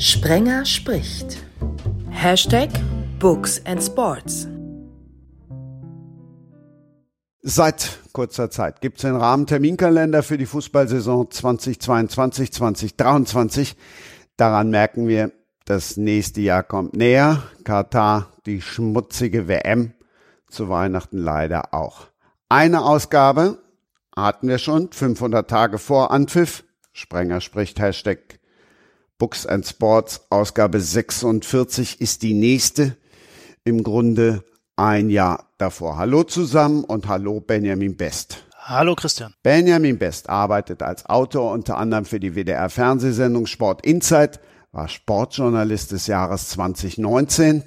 Sprenger spricht. Hashtag Books and Sports. Seit kurzer Zeit gibt es den Rahmenterminkalender für die Fußballsaison 2022-2023. Daran merken wir, das nächste Jahr kommt näher. Katar, die schmutzige WM, zu Weihnachten leider auch. Eine Ausgabe hatten wir schon, 500 Tage vor Anpfiff. Sprenger spricht Hashtag Books and Sports. Ausgabe 46 ist die nächste. Im Grunde ein Jahr davor. Hallo zusammen und hallo Benjamin Best. Hallo Christian. Benjamin Best arbeitet als Autor unter anderem für die WDR Fernsehsendung Sport Insight, war Sportjournalist des Jahres 2019,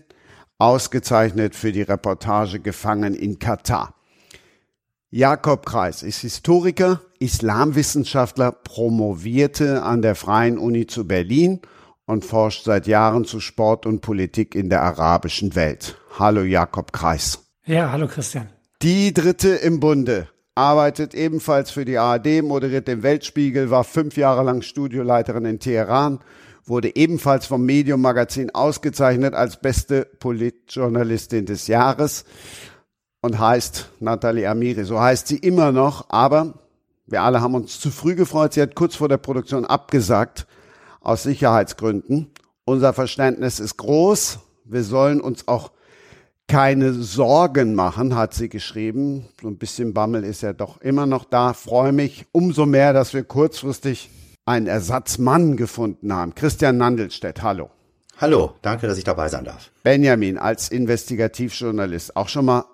ausgezeichnet für die Reportage Gefangen in Katar. Jakob Kreis ist Historiker, Islamwissenschaftler, promovierte an der Freien Uni zu Berlin und forscht seit Jahren zu Sport und Politik in der arabischen Welt. Hallo Jakob Kreis. Ja, hallo Christian. Die dritte im Bunde arbeitet ebenfalls für die ARD, moderiert den Weltspiegel, war fünf Jahre lang Studioleiterin in Teheran, wurde ebenfalls vom Medium Magazin ausgezeichnet als beste Politjournalistin des Jahres und heißt Nathalie Amiri. So heißt sie immer noch, aber wir alle haben uns zu früh gefreut. Sie hat kurz vor der Produktion abgesagt, aus Sicherheitsgründen. Unser Verständnis ist groß. Wir sollen uns auch keine Sorgen machen, hat sie geschrieben. So ein bisschen Bammel ist ja doch immer noch da. Freue mich umso mehr, dass wir kurzfristig einen Ersatzmann gefunden haben. Christian Nandelstedt, hallo. Hallo, danke, dass ich dabei sein darf. Benjamin als Investigativjournalist auch schon mal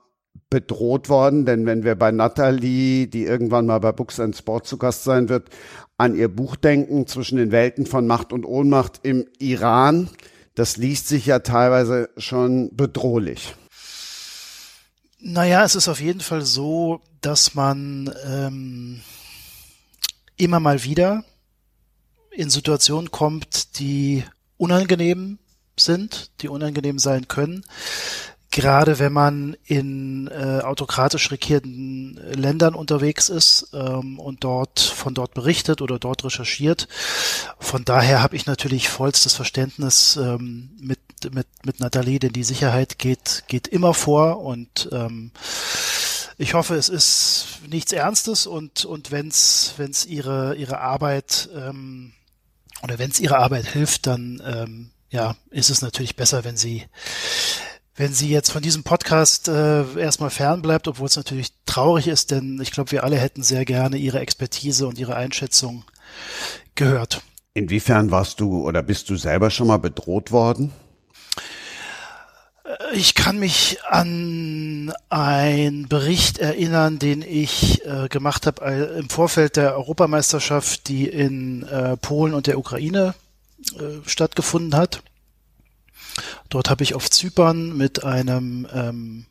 bedroht worden, denn wenn wir bei Natalie, die irgendwann mal bei Books and Sport zu Gast sein wird, an ihr Buch denken zwischen den Welten von Macht und Ohnmacht im Iran, das liest sich ja teilweise schon bedrohlich. Naja, es ist auf jeden Fall so, dass man ähm, immer mal wieder in Situationen kommt, die unangenehm sind, die unangenehm sein können gerade wenn man in äh, autokratisch regierten Ländern unterwegs ist ähm, und dort von dort berichtet oder dort recherchiert. Von daher habe ich natürlich vollstes Verständnis ähm, mit mit mit Nathalie, denn die Sicherheit geht geht immer vor und ähm, ich hoffe, es ist nichts Ernstes und und wenn's wenn's ihre ihre Arbeit ähm, oder wenn's ihre Arbeit hilft, dann ähm, ja ist es natürlich besser, wenn sie wenn sie jetzt von diesem Podcast äh, erstmal fernbleibt, obwohl es natürlich traurig ist, denn ich glaube, wir alle hätten sehr gerne ihre Expertise und ihre Einschätzung gehört. Inwiefern warst du oder bist du selber schon mal bedroht worden? Äh, ich kann mich an einen Bericht erinnern, den ich äh, gemacht habe äh, im Vorfeld der Europameisterschaft, die in äh, Polen und der Ukraine äh, stattgefunden hat. Dort habe ich auf Zypern mit einem ähm,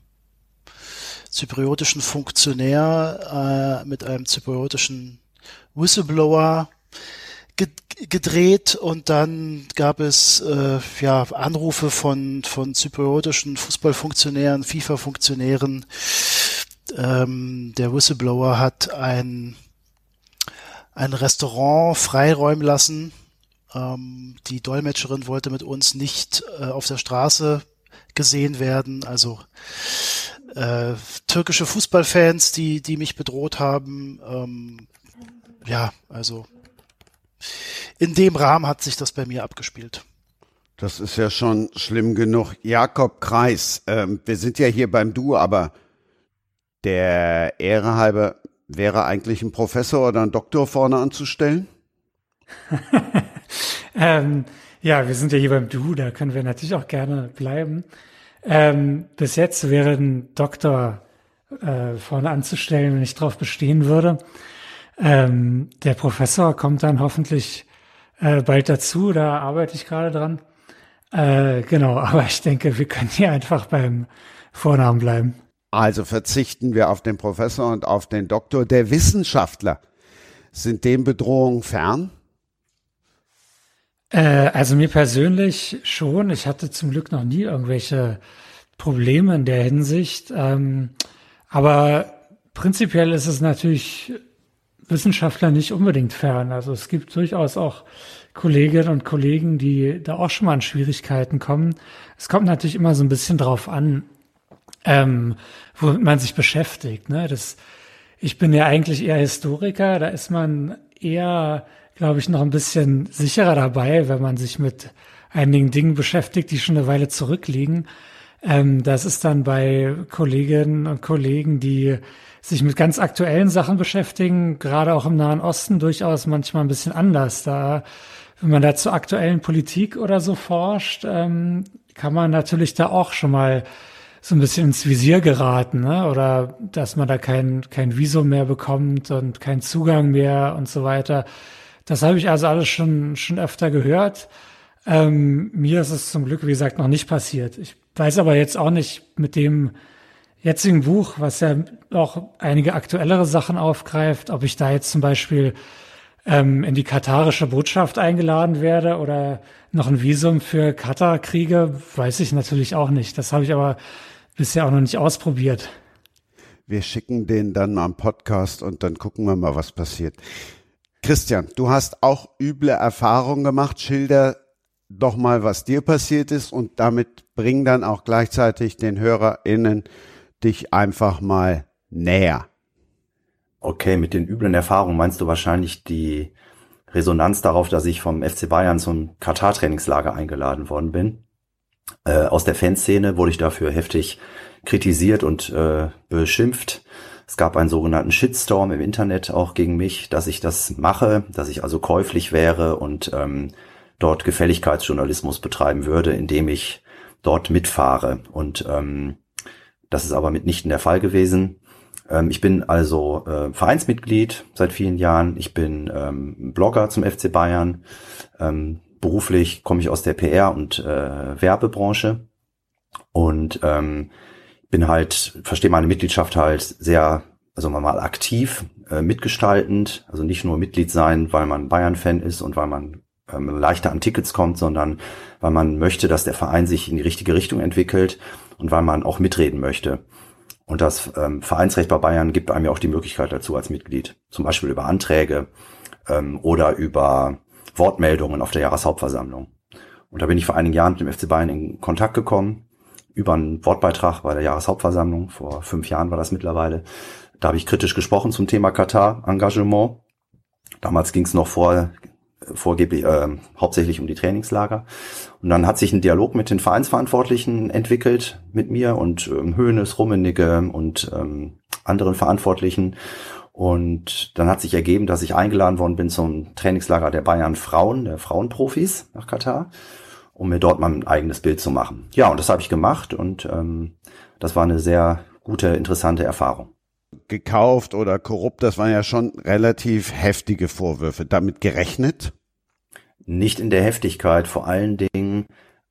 zypriotischen Funktionär, äh, mit einem zypriotischen Whistleblower gedreht und dann gab es äh, ja Anrufe von von zypriotischen Fußballfunktionären, FIFA-Funktionären. Ähm, der Whistleblower hat ein ein Restaurant freiräumen lassen ähm, die Dolmetscherin wollte mit uns nicht äh, auf der Straße gesehen werden. Also äh, türkische Fußballfans, die, die mich bedroht haben. Ähm, ja, also in dem Rahmen hat sich das bei mir abgespielt. Das ist ja schon schlimm genug. Jakob Kreis, ähm, wir sind ja hier beim Du, aber der Ehre halber wäre eigentlich ein Professor oder ein Doktor vorne anzustellen? ähm, ja, wir sind ja hier beim Du, da können wir natürlich auch gerne bleiben. Ähm, bis jetzt wäre ein Doktor äh, vorne anzustellen, wenn ich darauf bestehen würde. Ähm, der Professor kommt dann hoffentlich äh, bald dazu, da arbeite ich gerade dran. Äh, genau, aber ich denke, wir können hier einfach beim Vornamen bleiben. Also verzichten wir auf den Professor und auf den Doktor. Der Wissenschaftler sind dem Bedrohungen fern? Äh, also mir persönlich schon. Ich hatte zum Glück noch nie irgendwelche Probleme in der Hinsicht. Ähm, aber prinzipiell ist es natürlich Wissenschaftler nicht unbedingt fern. Also es gibt durchaus auch Kolleginnen und Kollegen, die da auch schon mal in Schwierigkeiten kommen. Es kommt natürlich immer so ein bisschen drauf an, ähm, womit man sich beschäftigt. Ne? Das, ich bin ja eigentlich eher Historiker, da ist man eher, glaube ich, noch ein bisschen sicherer dabei, wenn man sich mit einigen Dingen beschäftigt, die schon eine Weile zurückliegen. Ähm, das ist dann bei Kolleginnen und Kollegen, die sich mit ganz aktuellen Sachen beschäftigen, gerade auch im Nahen Osten durchaus manchmal ein bisschen anders. Da, wenn man da zur aktuellen Politik oder so forscht, ähm, kann man natürlich da auch schon mal so ein bisschen ins Visier geraten, ne? oder dass man da kein, kein Visum mehr bekommt und keinen Zugang mehr und so weiter. Das habe ich also alles schon, schon öfter gehört. Ähm, mir ist es zum Glück, wie gesagt, noch nicht passiert. Ich weiß aber jetzt auch nicht mit dem jetzigen Buch, was ja auch einige aktuellere Sachen aufgreift, ob ich da jetzt zum Beispiel ähm, in die katarische Botschaft eingeladen werde oder noch ein Visum für Katar kriege, weiß ich natürlich auch nicht. Das habe ich aber bisher auch noch nicht ausprobiert. Wir schicken den dann mal am Podcast und dann gucken wir mal, was passiert. Christian, du hast auch üble Erfahrungen gemacht. Schilder doch mal, was dir passiert ist und damit bring dann auch gleichzeitig den HörerInnen dich einfach mal näher. Okay, mit den üblen Erfahrungen meinst du wahrscheinlich die Resonanz darauf, dass ich vom FC Bayern zum Katar-Trainingslager eingeladen worden bin. Äh, aus der Fanszene wurde ich dafür heftig kritisiert und äh, beschimpft. Es gab einen sogenannten Shitstorm im Internet auch gegen mich, dass ich das mache, dass ich also käuflich wäre und ähm, dort Gefälligkeitsjournalismus betreiben würde, indem ich dort mitfahre. Und ähm, das ist aber mitnichten der Fall gewesen. Ähm, ich bin also äh, Vereinsmitglied seit vielen Jahren. Ich bin ähm, Blogger zum FC Bayern. Ähm, beruflich komme ich aus der PR- und äh, Werbebranche und ähm, bin halt, verstehe meine Mitgliedschaft halt sehr, also mal aktiv, äh, mitgestaltend, also nicht nur Mitglied sein, weil man Bayern-Fan ist und weil man ähm, leichter an Tickets kommt, sondern weil man möchte, dass der Verein sich in die richtige Richtung entwickelt und weil man auch mitreden möchte. Und das ähm, Vereinsrecht bei Bayern gibt einem ja auch die Möglichkeit dazu als Mitglied. Zum Beispiel über Anträge ähm, oder über Wortmeldungen auf der Jahreshauptversammlung. Und da bin ich vor einigen Jahren mit dem FC Bayern in Kontakt gekommen, über einen Wortbeitrag bei der Jahreshauptversammlung, vor fünf Jahren war das mittlerweile. Da habe ich kritisch gesprochen zum Thema Katar-Engagement. Damals ging es noch vor vorgeblich äh, hauptsächlich um die Trainingslager. Und dann hat sich ein Dialog mit den Vereinsverantwortlichen entwickelt, mit mir und ähm, Höhnes, Rummenigge und ähm, anderen Verantwortlichen. Und dann hat sich ergeben, dass ich eingeladen worden bin zum Trainingslager der Bayern Frauen, der Frauenprofis nach Katar, um mir dort mal ein eigenes Bild zu machen. Ja, und das habe ich gemacht und ähm, das war eine sehr gute, interessante Erfahrung gekauft oder korrupt, das waren ja schon relativ heftige Vorwürfe. Damit gerechnet? Nicht in der Heftigkeit, vor allen Dingen.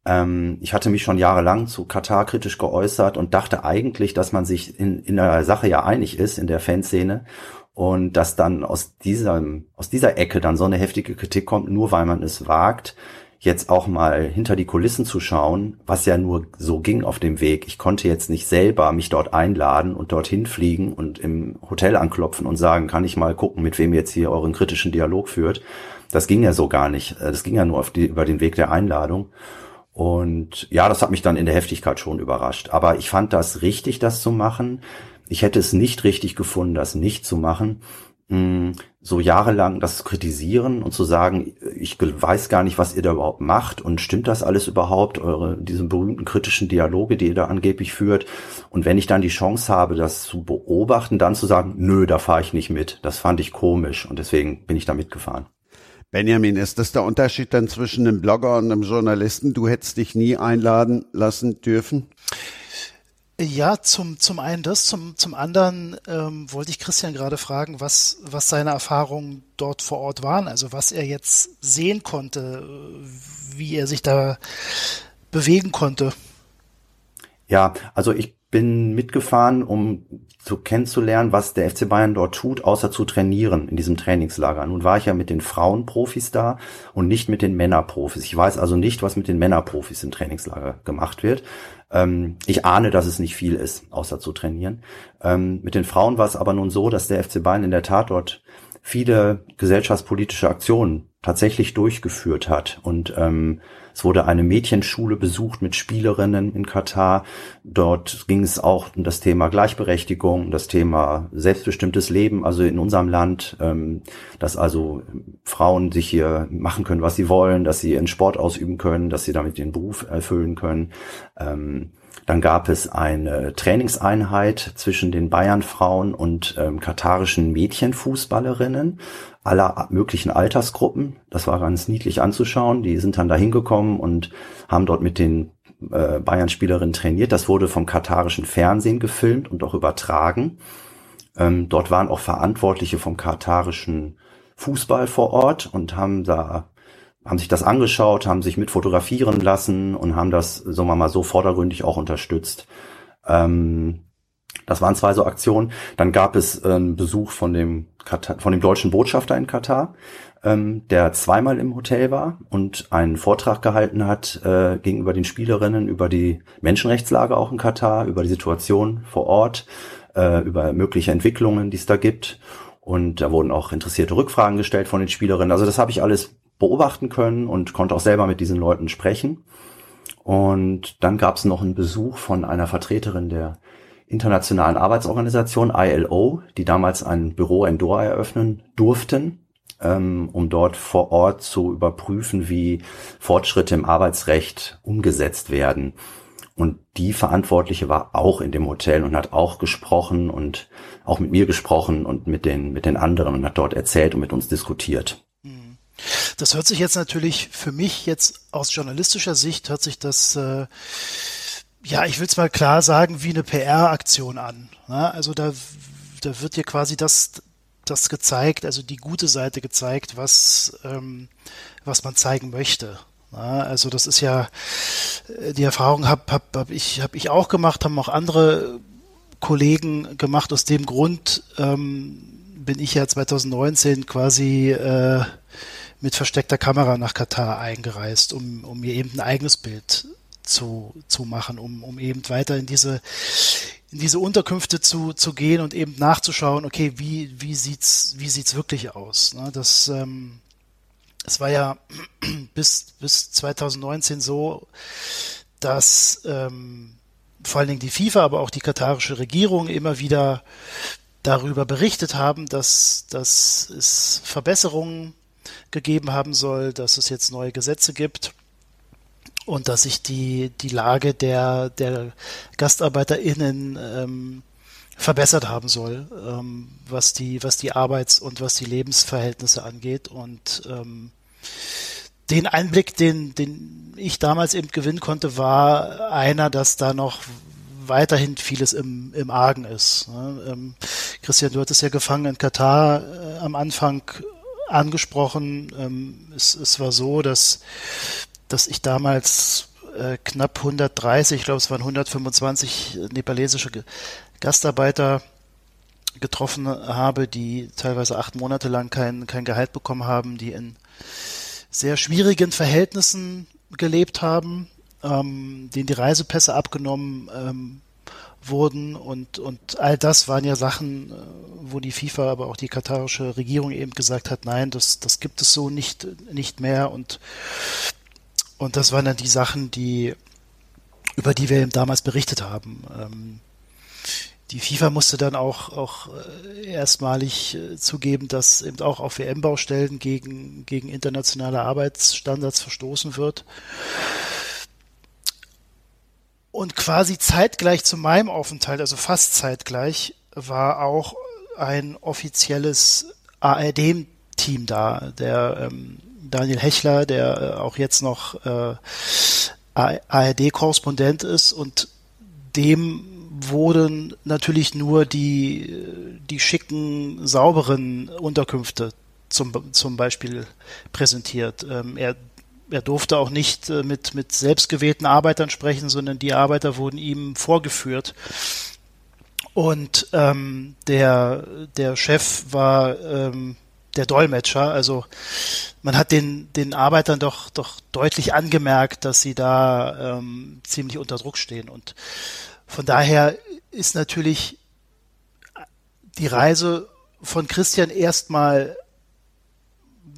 Ähm, ich hatte mich schon jahrelang zu Katar kritisch geäußert und dachte eigentlich, dass man sich in, in der Sache ja einig ist, in der Fanszene. Und dass dann aus diesem, aus dieser Ecke dann so eine heftige Kritik kommt, nur weil man es wagt, jetzt auch mal hinter die Kulissen zu schauen, was ja nur so ging auf dem Weg. Ich konnte jetzt nicht selber mich dort einladen und dorthin fliegen und im Hotel anklopfen und sagen, kann ich mal gucken, mit wem jetzt hier euren kritischen Dialog führt. Das ging ja so gar nicht. Das ging ja nur auf die, über den Weg der Einladung. Und ja, das hat mich dann in der Heftigkeit schon überrascht. Aber ich fand das richtig, das zu machen. Ich hätte es nicht richtig gefunden, das nicht zu machen so jahrelang das kritisieren und zu sagen, ich weiß gar nicht, was ihr da überhaupt macht und stimmt das alles überhaupt, eure, diesen berühmten kritischen Dialoge, die ihr da angeblich führt. Und wenn ich dann die Chance habe, das zu beobachten, dann zu sagen, nö, da fahre ich nicht mit. Das fand ich komisch und deswegen bin ich da mitgefahren. Benjamin, ist das der Unterschied dann zwischen einem Blogger und einem Journalisten? Du hättest dich nie einladen lassen dürfen? Ja, zum, zum einen das, zum, zum anderen ähm, wollte ich Christian gerade fragen, was, was seine Erfahrungen dort vor Ort waren, also was er jetzt sehen konnte, wie er sich da bewegen konnte. Ja, also ich bin mitgefahren, um zu kennenzulernen, was der FC Bayern dort tut, außer zu trainieren in diesem Trainingslager. Nun war ich ja mit den Frauenprofis da und nicht mit den Männerprofis. Ich weiß also nicht, was mit den Männerprofis im Trainingslager gemacht wird. Ähm, ich ahne, dass es nicht viel ist, außer zu trainieren. Ähm, mit den Frauen war es aber nun so, dass der FC Bayern in der Tat dort viele gesellschaftspolitische Aktionen tatsächlich durchgeführt hat. Und ähm, es wurde eine Mädchenschule besucht mit Spielerinnen in Katar. Dort ging es auch um das Thema Gleichberechtigung, das Thema selbstbestimmtes Leben, also in unserem Land, ähm, dass also Frauen sich hier machen können, was sie wollen, dass sie ihren Sport ausüben können, dass sie damit den Beruf erfüllen können. Ähm, dann gab es eine Trainingseinheit zwischen den Bayern-Frauen und ähm, katarischen Mädchenfußballerinnen aller möglichen Altersgruppen. Das war ganz niedlich anzuschauen. Die sind dann da hingekommen und haben dort mit den äh, Bayern-Spielerinnen trainiert. Das wurde vom katarischen Fernsehen gefilmt und auch übertragen. Ähm, dort waren auch Verantwortliche vom katarischen Fußball vor Ort und haben da haben sich das angeschaut, haben sich mit fotografieren lassen und haben das, sagen wir mal, so vordergründig auch unterstützt. Ähm, das waren zwei so Aktionen. Dann gab es einen Besuch von dem, Katar, von dem deutschen Botschafter in Katar, ähm, der zweimal im Hotel war und einen Vortrag gehalten hat äh, gegenüber den Spielerinnen über die Menschenrechtslage auch in Katar, über die Situation vor Ort, äh, über mögliche Entwicklungen, die es da gibt. Und da wurden auch interessierte Rückfragen gestellt von den Spielerinnen. Also das habe ich alles beobachten können und konnte auch selber mit diesen Leuten sprechen. Und dann gab es noch einen Besuch von einer Vertreterin der Internationalen Arbeitsorganisation ILO, die damals ein Büro in Doha eröffnen durften, ähm, um dort vor Ort zu überprüfen, wie Fortschritte im Arbeitsrecht umgesetzt werden. Und die Verantwortliche war auch in dem Hotel und hat auch gesprochen und auch mit mir gesprochen und mit den, mit den anderen und hat dort erzählt und mit uns diskutiert. Das hört sich jetzt natürlich für mich jetzt aus journalistischer Sicht hört sich das äh, ja, ich will es mal klar sagen, wie eine PR-Aktion an. Ne? Also da, da wird dir quasi das, das gezeigt, also die gute Seite gezeigt, was, ähm, was man zeigen möchte. Ja, ne? also das ist ja äh, die Erfahrung habe hab, hab ich hab ich auch gemacht, haben auch andere Kollegen gemacht. Aus dem Grund ähm, bin ich ja 2019 quasi äh, mit versteckter Kamera nach Katar eingereist, um, um mir eben ein eigenes Bild zu, zu machen, um, um eben weiter in diese, in diese Unterkünfte zu, zu gehen und eben nachzuschauen, okay, wie, wie sieht's, wie sieht's wirklich aus? Ne? Das, ähm, es war ja bis, bis 2019 so, dass ähm, vor allen Dingen die FIFA, aber auch die katarische Regierung immer wieder darüber berichtet haben, dass, dass es Verbesserungen gegeben haben soll, dass es jetzt neue Gesetze gibt und dass sich die, die Lage der, der GastarbeiterInnen ähm, verbessert haben soll, ähm, was die, was die Arbeits- und was die Lebensverhältnisse angeht. Und ähm, den Einblick, den, den ich damals eben gewinnen konnte, war einer, dass da noch weiterhin vieles im, im Argen ist. Ne? Ähm, Christian, du hattest ja gefangen in Katar äh, am Anfang angesprochen. Ähm, es, es war so, dass dass ich damals äh, knapp 130, ich glaube es waren 125 nepalesische Gastarbeiter getroffen habe, die teilweise acht Monate lang kein, kein Gehalt bekommen haben, die in sehr schwierigen Verhältnissen gelebt haben, ähm, denen die Reisepässe abgenommen ähm, wurden und, und all das waren ja Sachen, äh, wo die FIFA, aber auch die katarische Regierung eben gesagt hat, nein, das, das gibt es so nicht, nicht mehr und und das waren dann die Sachen, die, über die wir eben damals berichtet haben. Ähm, die FIFA musste dann auch, auch äh, erstmalig äh, zugeben, dass eben auch auf WM-Baustellen gegen, gegen internationale Arbeitsstandards verstoßen wird. Und quasi zeitgleich zu meinem Aufenthalt, also fast zeitgleich, war auch ein offizielles ARD-Team da, der ähm, Daniel Hechler, der äh, auch jetzt noch äh, ARD-Korrespondent ist und dem wurden natürlich nur die, die schicken, sauberen Unterkünfte zum, zum Beispiel präsentiert. Ähm, er, er durfte auch nicht äh, mit, mit selbstgewählten Arbeitern sprechen, sondern die Arbeiter wurden ihm vorgeführt. Und ähm, der, der Chef war ähm, der Dolmetscher. Also man hat den, den Arbeitern doch, doch deutlich angemerkt, dass sie da ähm, ziemlich unter Druck stehen. Und von daher ist natürlich die Reise von Christian erstmal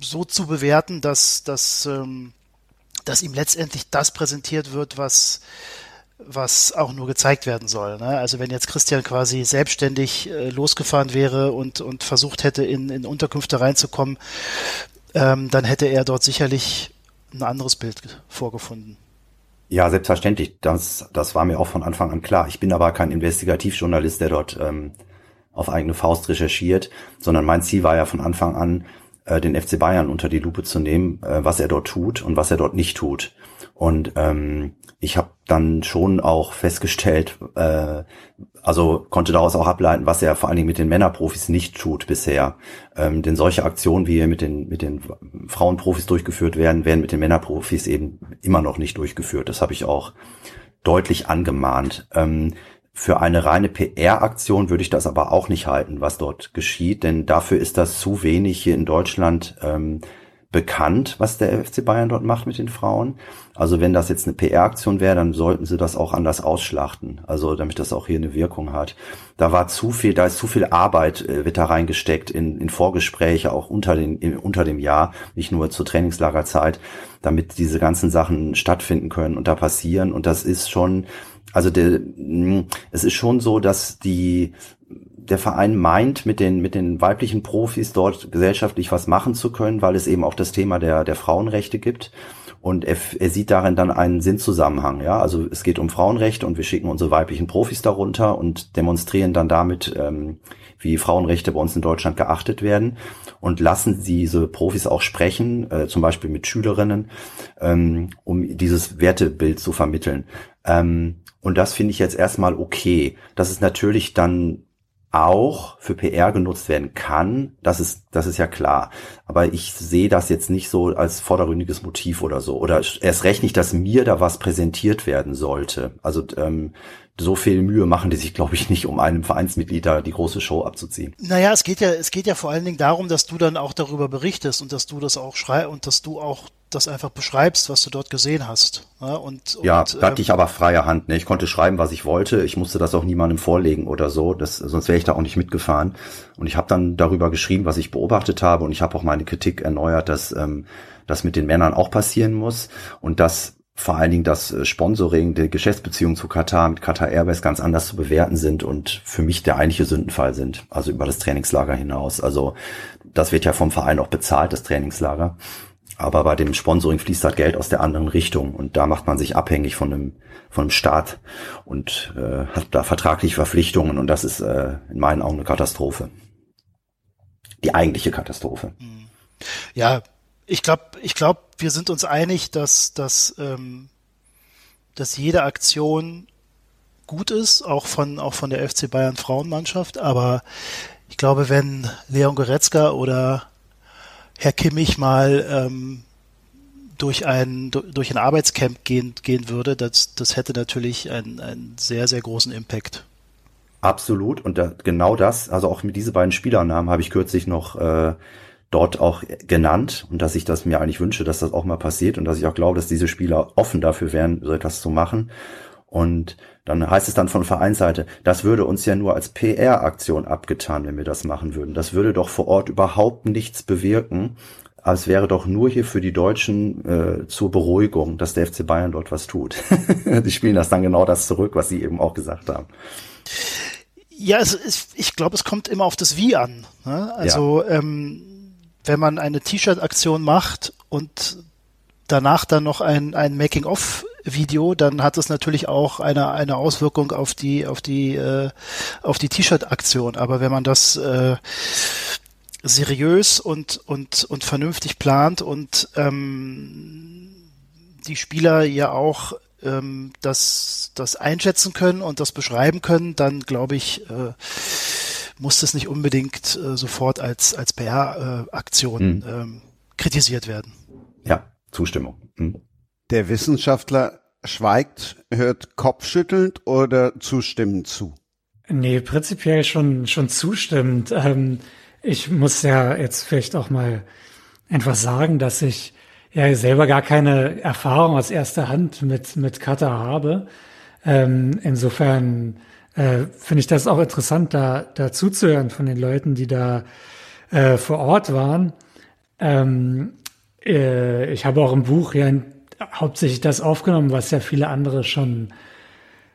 so zu bewerten, dass, dass, ähm, dass ihm letztendlich das präsentiert wird, was, was auch nur gezeigt werden soll. Ne? Also wenn jetzt Christian quasi selbstständig äh, losgefahren wäre und, und versucht hätte, in, in Unterkünfte reinzukommen, ähm, dann hätte er dort sicherlich ein anderes Bild vorgefunden. Ja, selbstverständlich. Das, das war mir auch von Anfang an klar. Ich bin aber kein Investigativjournalist, der dort ähm, auf eigene Faust recherchiert, sondern mein Ziel war ja von Anfang an, äh, den FC Bayern unter die Lupe zu nehmen, äh, was er dort tut und was er dort nicht tut. Und ähm, ich habe dann schon auch festgestellt, äh, also konnte daraus auch ableiten, was er vor allen Dingen mit den Männerprofis nicht tut bisher. Ähm, denn solche Aktionen, wie mit den mit den Frauenprofis durchgeführt werden, werden mit den Männerprofis eben immer noch nicht durchgeführt. Das habe ich auch deutlich angemahnt. Ähm, für eine reine PR-Aktion würde ich das aber auch nicht halten, was dort geschieht, denn dafür ist das zu wenig hier in Deutschland ähm, bekannt, was der FC Bayern dort macht mit den Frauen. Also wenn das jetzt eine PR-Aktion wäre, dann sollten sie das auch anders ausschlachten. Also damit das auch hier eine Wirkung hat. Da war zu viel, da ist zu viel Arbeit äh, wird da reingesteckt in, in Vorgespräche, auch unter, den, in, unter dem Jahr, nicht nur zur Trainingslagerzeit, damit diese ganzen Sachen stattfinden können und da passieren. Und das ist schon, also der, es ist schon so, dass die der Verein meint, mit den, mit den weiblichen Profis dort gesellschaftlich was machen zu können, weil es eben auch das Thema der, der Frauenrechte gibt. Und er, er sieht darin dann einen Sinnzusammenhang. Ja, also es geht um Frauenrechte und wir schicken unsere weiblichen Profis darunter und demonstrieren dann damit, ähm, wie Frauenrechte bei uns in Deutschland geachtet werden und lassen diese Profis auch sprechen, äh, zum Beispiel mit Schülerinnen, ähm, um dieses Wertebild zu vermitteln. Ähm, und das finde ich jetzt erstmal okay. Das ist natürlich dann auch für PR genutzt werden kann, das ist, das ist ja klar. Aber ich sehe das jetzt nicht so als vordergründiges Motiv oder so. Oder erst recht nicht, dass mir da was präsentiert werden sollte. Also ähm, so viel Mühe machen die sich, glaube ich, nicht, um einem Vereinsmitglied da die große Show abzuziehen. Naja, es geht ja, es geht ja vor allen Dingen darum, dass du dann auch darüber berichtest und dass du das auch schrei und dass du auch das einfach beschreibst, was du dort gesehen hast. Ja, und, ja und, da hatte ähm, ich aber freie Hand. Ne? Ich konnte schreiben, was ich wollte. Ich musste das auch niemandem vorlegen oder so. Das, sonst wäre ich da auch nicht mitgefahren. Und ich habe dann darüber geschrieben, was ich beobachtet habe. Und ich habe auch meine Kritik erneuert, dass ähm, das mit den Männern auch passieren muss und dass vor allen Dingen das äh, Sponsoring, die Geschäftsbeziehungen zu Katar mit Qatar Airways ganz anders zu bewerten sind und für mich der eigentliche Sündenfall sind, also über das Trainingslager hinaus. Also das wird ja vom Verein auch bezahlt, das Trainingslager. Aber bei dem Sponsoring fließt halt Geld aus der anderen Richtung und da macht man sich abhängig von einem, von einem Staat und äh, hat da vertragliche Verpflichtungen und das ist äh, in meinen Augen eine Katastrophe. Die eigentliche Katastrophe. Ja, ich glaube, ich glaube, wir sind uns einig, dass, dass, ähm, dass jede Aktion gut ist, auch von, auch von der FC Bayern Frauenmannschaft, aber ich glaube, wenn Leon Goretzka oder Herr Kimmich mal ähm, durch ein durch ein Arbeitscamp gehen gehen würde, das das hätte natürlich einen, einen sehr sehr großen Impact. Absolut und da, genau das, also auch mit diese beiden Spielernamen habe ich kürzlich noch äh, dort auch genannt und dass ich das mir eigentlich wünsche, dass das auch mal passiert und dass ich auch glaube, dass diese Spieler offen dafür wären, so etwas zu machen. Und dann heißt es dann von Vereinsseite, das würde uns ja nur als PR-Aktion abgetan, wenn wir das machen würden. Das würde doch vor Ort überhaupt nichts bewirken. Es wäre doch nur hier für die Deutschen äh, zur Beruhigung, dass der FC Bayern dort was tut. die spielen das dann genau das zurück, was sie eben auch gesagt haben. Ja, es ist, ich glaube, es kommt immer auf das Wie an. Ne? Also ja. ähm, wenn man eine T-Shirt-Aktion macht und danach dann noch ein, ein Making-of Video, dann hat es natürlich auch eine, eine Auswirkung auf die, auf die, äh, auf die T-Shirt-Aktion. Aber wenn man das äh, seriös und, und, und vernünftig plant und ähm, die Spieler ja auch ähm, das, das einschätzen können und das beschreiben können, dann glaube ich, äh, muss das nicht unbedingt äh, sofort als, als PR-Aktion mhm. ähm, kritisiert werden. Ja, Zustimmung. Mhm. Der Wissenschaftler schweigt, hört kopfschüttelnd oder zustimmend zu? Nee, prinzipiell schon, schon zustimmend. Ähm, ich muss ja jetzt vielleicht auch mal einfach sagen, dass ich ja selber gar keine Erfahrung aus erster Hand mit, mit Kata habe. Ähm, insofern äh, finde ich das auch interessant, da, da zuzuhören von den Leuten, die da äh, vor Ort waren. Ähm, äh, ich habe auch im Buch ja hauptsächlich das aufgenommen, was ja viele andere schon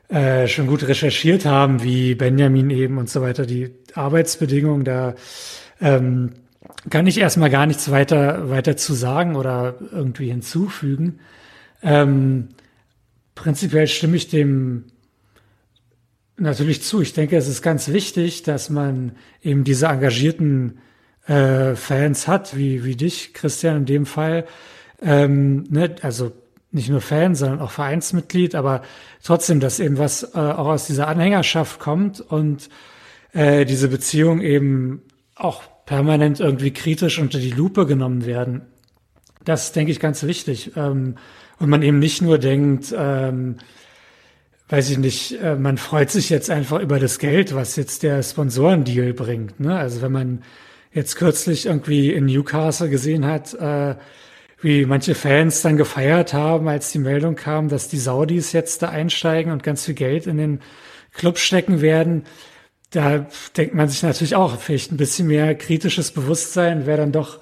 äh, schon gut recherchiert haben, wie Benjamin eben und so weiter, die Arbeitsbedingungen, da ähm, kann ich erstmal gar nichts weiter, weiter zu sagen oder irgendwie hinzufügen. Ähm, prinzipiell stimme ich dem natürlich zu. Ich denke, es ist ganz wichtig, dass man eben diese engagierten äh, Fans hat, wie, wie dich, Christian, in dem Fall. Ähm, ne? Also nicht nur Fan, sondern auch Vereinsmitglied, aber trotzdem, dass eben was äh, auch aus dieser Anhängerschaft kommt und äh, diese Beziehung eben auch permanent irgendwie kritisch unter die Lupe genommen werden. Das denke ich ganz wichtig. Ähm, und man eben nicht nur denkt, ähm, weiß ich nicht, äh, man freut sich jetzt einfach über das Geld, was jetzt der Sponsorendeal bringt. Ne? Also wenn man jetzt kürzlich irgendwie in Newcastle gesehen hat, äh, wie manche Fans dann gefeiert haben, als die Meldung kam, dass die Saudis jetzt da einsteigen und ganz viel Geld in den Club stecken werden. Da denkt man sich natürlich auch, vielleicht ein bisschen mehr kritisches Bewusstsein wäre dann doch,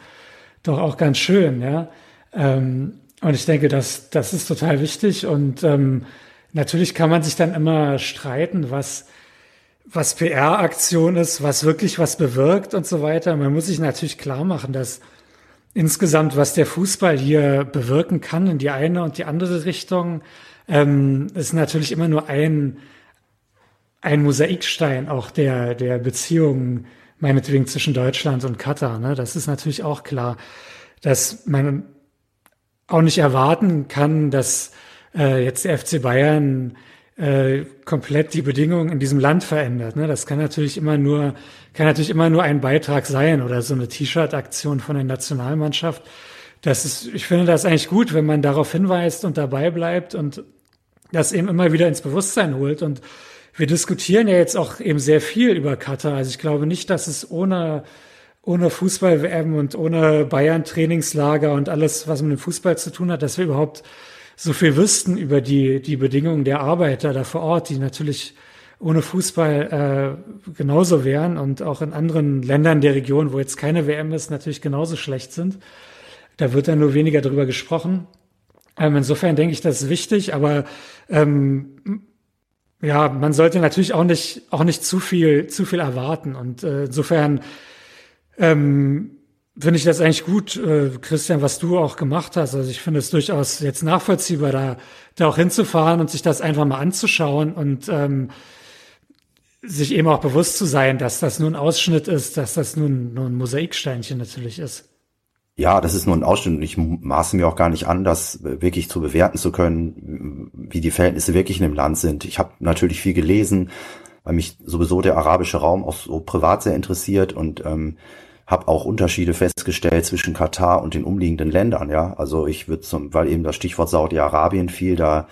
doch auch ganz schön, ja. Ähm, und ich denke, das, das ist total wichtig und ähm, natürlich kann man sich dann immer streiten, was, was PR-Aktion ist, was wirklich was bewirkt und so weiter. Man muss sich natürlich klar machen, dass insgesamt, was der Fußball hier bewirken kann in die eine und die andere Richtung, ähm, ist natürlich immer nur ein, ein Mosaikstein auch der, der Beziehungen, meinetwegen zwischen Deutschland und Katar. Ne? Das ist natürlich auch klar, dass man auch nicht erwarten kann, dass äh, jetzt der FC Bayern äh, komplett die Bedingungen in diesem Land verändert. Ne? Das kann natürlich immer nur, kann natürlich immer nur ein Beitrag sein oder so eine T-Shirt-Aktion von der Nationalmannschaft. Das ist, ich finde das eigentlich gut, wenn man darauf hinweist und dabei bleibt und das eben immer wieder ins Bewusstsein holt. Und wir diskutieren ja jetzt auch eben sehr viel über Katar. Also ich glaube nicht, dass es ohne, ohne Fußball-WM und ohne Bayern-Trainingslager und alles, was mit dem Fußball zu tun hat, dass wir überhaupt so viel wüssten über die, die Bedingungen der Arbeiter da vor Ort, die natürlich ohne Fußball äh, genauso wären und auch in anderen Ländern der Region, wo jetzt keine WM ist, natürlich genauso schlecht sind. Da wird dann nur weniger drüber gesprochen. Ähm, insofern denke ich, das ist wichtig, aber ähm, ja, man sollte natürlich auch nicht auch nicht zu viel zu viel erwarten und äh, insofern ähm, finde ich das eigentlich gut, äh, Christian, was du auch gemacht hast. Also ich finde es durchaus jetzt nachvollziehbar, da, da auch hinzufahren und sich das einfach mal anzuschauen und ähm, sich eben auch bewusst zu sein, dass das nur ein Ausschnitt ist, dass das nun nur ein Mosaiksteinchen natürlich ist. Ja, das ist nur ein Ausschnitt ich maße mir auch gar nicht an, das wirklich zu bewerten zu können, wie die Verhältnisse wirklich in dem Land sind. Ich habe natürlich viel gelesen, weil mich sowieso der arabische Raum auch so privat sehr interessiert und ähm, habe auch Unterschiede festgestellt zwischen Katar und den umliegenden Ländern. Ja, also ich würde zum, weil eben das Stichwort Saudi-Arabien fiel, da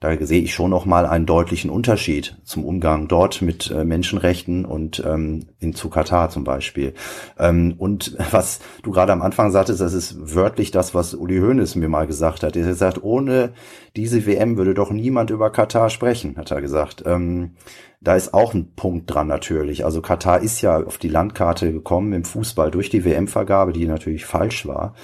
da sehe ich schon noch mal einen deutlichen Unterschied zum Umgang dort mit äh, Menschenrechten und ähm, in zu Katar zum Beispiel. Ähm, und was du gerade am Anfang sagtest, das ist wörtlich das, was Uli Hoeneß mir mal gesagt hat. Er hat gesagt, ohne diese WM würde doch niemand über Katar sprechen, hat er gesagt. Ähm, da ist auch ein Punkt dran natürlich. Also Katar ist ja auf die Landkarte gekommen im Fußball durch die WM-Vergabe, die natürlich falsch war.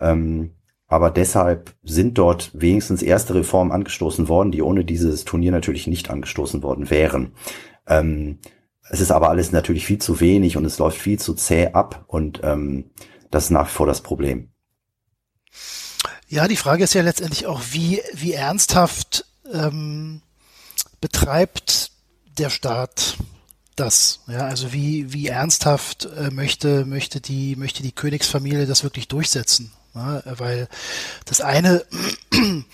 Ähm, aber deshalb sind dort wenigstens erste Reformen angestoßen worden, die ohne dieses Turnier natürlich nicht angestoßen worden wären. Ähm, es ist aber alles natürlich viel zu wenig und es läuft viel zu zäh ab und ähm, das ist nach wie vor das Problem. Ja, die Frage ist ja letztendlich auch, wie, wie ernsthaft ähm, betreibt der Staat das? Ja, also wie, wie ernsthaft äh, möchte, möchte die, möchte die Königsfamilie das wirklich durchsetzen? Ja, weil das eine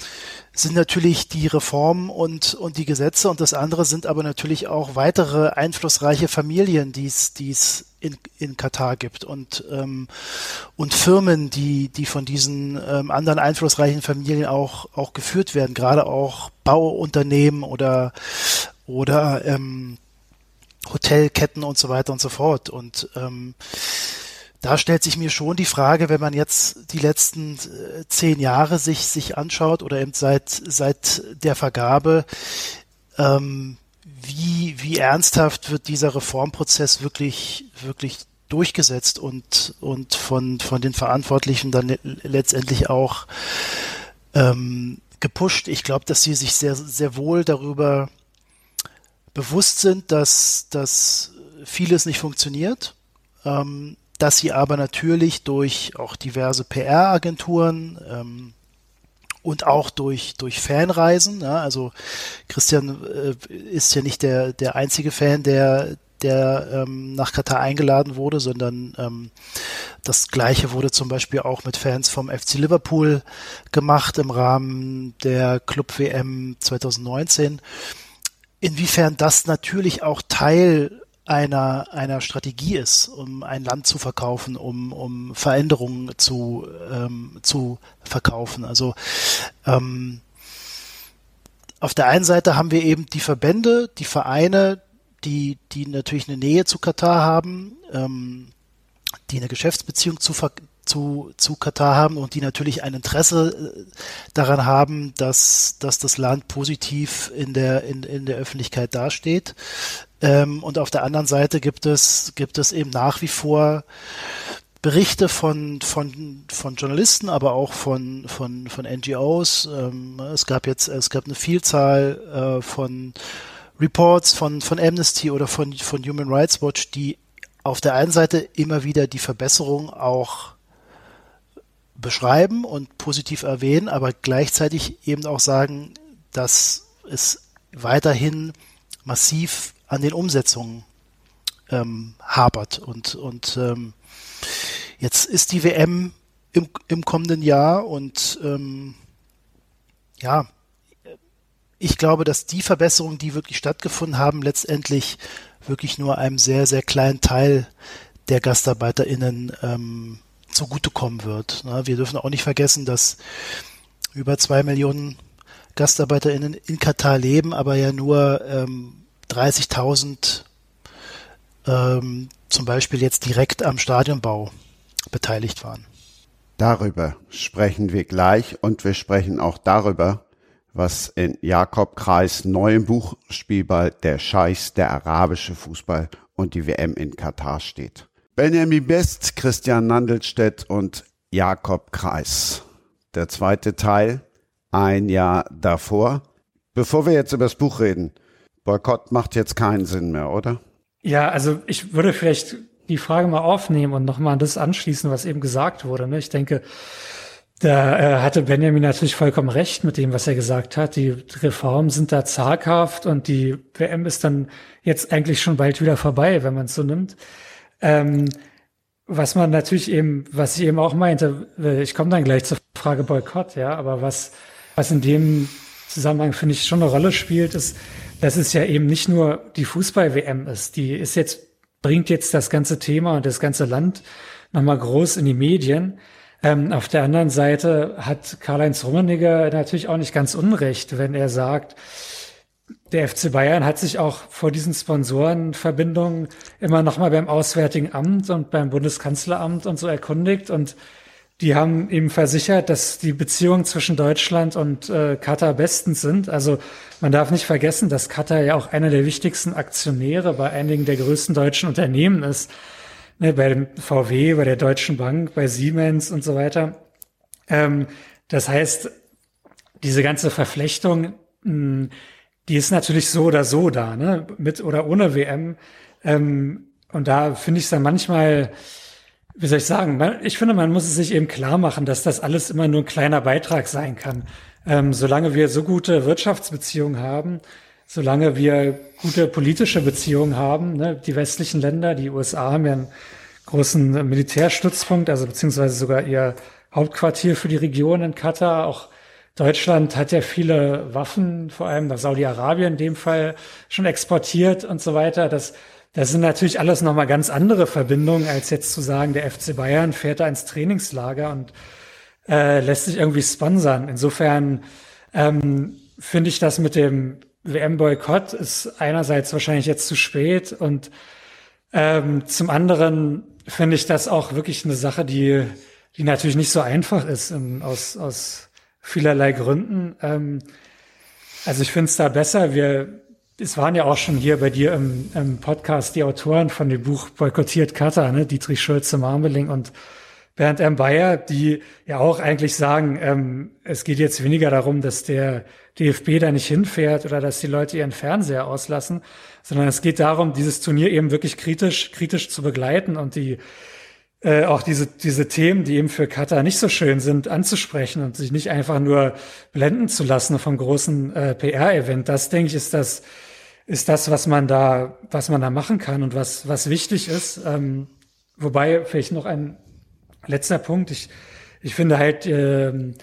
sind natürlich die Reformen und, und die Gesetze und das andere sind aber natürlich auch weitere einflussreiche Familien, die es, die es in, in Katar gibt und, ähm, und Firmen, die, die von diesen ähm, anderen einflussreichen Familien auch, auch geführt werden, gerade auch Bauunternehmen oder, oder ähm, Hotelketten und so weiter und so fort. Und ähm, da stellt sich mir schon die Frage, wenn man jetzt die letzten äh, zehn Jahre sich, sich anschaut oder eben seit, seit der Vergabe, ähm, wie, wie ernsthaft wird dieser Reformprozess wirklich, wirklich durchgesetzt und, und von, von den Verantwortlichen dann letztendlich auch ähm, gepusht. Ich glaube, dass sie sich sehr, sehr wohl darüber bewusst sind, dass, dass vieles nicht funktioniert, ähm, dass sie aber natürlich durch auch diverse PR-Agenturen ähm, und auch durch, durch Fanreisen, ja, also Christian äh, ist ja nicht der, der einzige Fan, der, der ähm, nach Katar eingeladen wurde, sondern ähm, das gleiche wurde zum Beispiel auch mit Fans vom FC Liverpool gemacht im Rahmen der Club WM 2019. Inwiefern das natürlich auch Teil einer, einer Strategie ist, um ein Land zu verkaufen, um, um Veränderungen zu, ähm, zu verkaufen. Also ähm, auf der einen Seite haben wir eben die Verbände, die Vereine, die, die natürlich eine Nähe zu Katar haben, ähm, die eine Geschäftsbeziehung zu, zu, zu Katar haben und die natürlich ein Interesse äh, daran haben, dass, dass das Land positiv in der, in, in der Öffentlichkeit dasteht. Ähm, und auf der anderen Seite gibt es, gibt es eben nach wie vor Berichte von, von, von Journalisten, aber auch von, von, von NGOs. Ähm, es gab jetzt, es gab eine Vielzahl äh, von Reports von, von Amnesty oder von, von Human Rights Watch, die auf der einen Seite immer wieder die Verbesserung auch beschreiben und positiv erwähnen, aber gleichzeitig eben auch sagen, dass es weiterhin massiv an den Umsetzungen ähm, hapert. Und, und ähm, jetzt ist die WM im, im kommenden Jahr und ähm, ja, ich glaube, dass die Verbesserungen, die wirklich stattgefunden haben, letztendlich wirklich nur einem sehr, sehr kleinen Teil der GastarbeiterInnen ähm, zugutekommen wird. Na, wir dürfen auch nicht vergessen, dass über zwei Millionen GastarbeiterInnen in Katar leben, aber ja nur ähm, 30.000 ähm, zum Beispiel jetzt direkt am Stadionbau beteiligt waren. Darüber sprechen wir gleich und wir sprechen auch darüber, was in Jakob Kreis neuem Buch Spielball der Scheiß, der arabische Fußball und die WM in Katar steht. Benjamin Best, Christian Nandelstedt und Jakob Kreis. Der zweite Teil, ein Jahr davor. Bevor wir jetzt über das Buch reden, Boykott macht jetzt keinen Sinn mehr, oder? Ja, also ich würde vielleicht die Frage mal aufnehmen und nochmal an das anschließen, was eben gesagt wurde. Ne? Ich denke, da äh, hatte Benjamin natürlich vollkommen recht mit dem, was er gesagt hat. Die Reformen sind da zaghaft und die WM ist dann jetzt eigentlich schon bald wieder vorbei, wenn man es so nimmt. Ähm, was man natürlich eben, was ich eben auch meinte, äh, ich komme dann gleich zur Frage Boykott, ja, aber was, was in dem Zusammenhang finde ich schon eine Rolle spielt, ist, dass es ja eben nicht nur die Fußball-WM ist, die ist jetzt, bringt jetzt das ganze Thema und das ganze Land nochmal groß in die Medien. Ähm, auf der anderen Seite hat Karl-Heinz Rummenigge natürlich auch nicht ganz unrecht, wenn er sagt, der FC Bayern hat sich auch vor diesen Sponsorenverbindungen immer nochmal beim Auswärtigen Amt und beim Bundeskanzleramt und so erkundigt und die haben ihm versichert, dass die Beziehungen zwischen Deutschland und äh, Katar bestens sind. Also man darf nicht vergessen, dass Katar ja auch einer der wichtigsten Aktionäre bei einigen der größten deutschen Unternehmen ist. Ne, bei dem VW, bei der Deutschen Bank, bei Siemens und so weiter. Ähm, das heißt, diese ganze Verflechtung, mh, hm, die ist natürlich so oder so da, ne? mit oder ohne WM. Ähm, und da finde ich es dann manchmal wie soll ich sagen, ich finde, man muss es sich eben klar machen, dass das alles immer nur ein kleiner Beitrag sein kann. Ähm, solange wir so gute Wirtschaftsbeziehungen haben, solange wir gute politische Beziehungen haben, ne, die westlichen Länder, die USA haben ja einen großen Militärstützpunkt, also beziehungsweise sogar ihr Hauptquartier für die Region in Katar. Auch Deutschland hat ja viele Waffen, vor allem nach Saudi-Arabien in dem Fall, schon exportiert und so weiter. Das das sind natürlich alles nochmal ganz andere Verbindungen, als jetzt zu sagen, der FC Bayern fährt da ins Trainingslager und äh, lässt sich irgendwie sponsern. Insofern ähm, finde ich das mit dem WM-Boykott ist einerseits wahrscheinlich jetzt zu spät und ähm, zum anderen finde ich das auch wirklich eine Sache, die, die natürlich nicht so einfach ist in, aus, aus vielerlei Gründen. Ähm, also ich finde es da besser, wir es waren ja auch schon hier bei dir im, im Podcast die Autoren von dem Buch Boykottiert Katar, ne? Dietrich Schulze-Marmeling und Bernd M. Bayer, die ja auch eigentlich sagen, ähm, es geht jetzt weniger darum, dass der DFB da nicht hinfährt oder dass die Leute ihren Fernseher auslassen, sondern es geht darum, dieses Turnier eben wirklich kritisch, kritisch zu begleiten und die äh, auch diese, diese Themen, die eben für Katar nicht so schön sind, anzusprechen und sich nicht einfach nur blenden zu lassen vom großen äh, PR-Event. Das, denke ich, ist das, ist das, was man da, was man da machen kann und was, was wichtig ist. Ähm, wobei, vielleicht noch ein letzter Punkt. Ich, ich finde halt, ähm,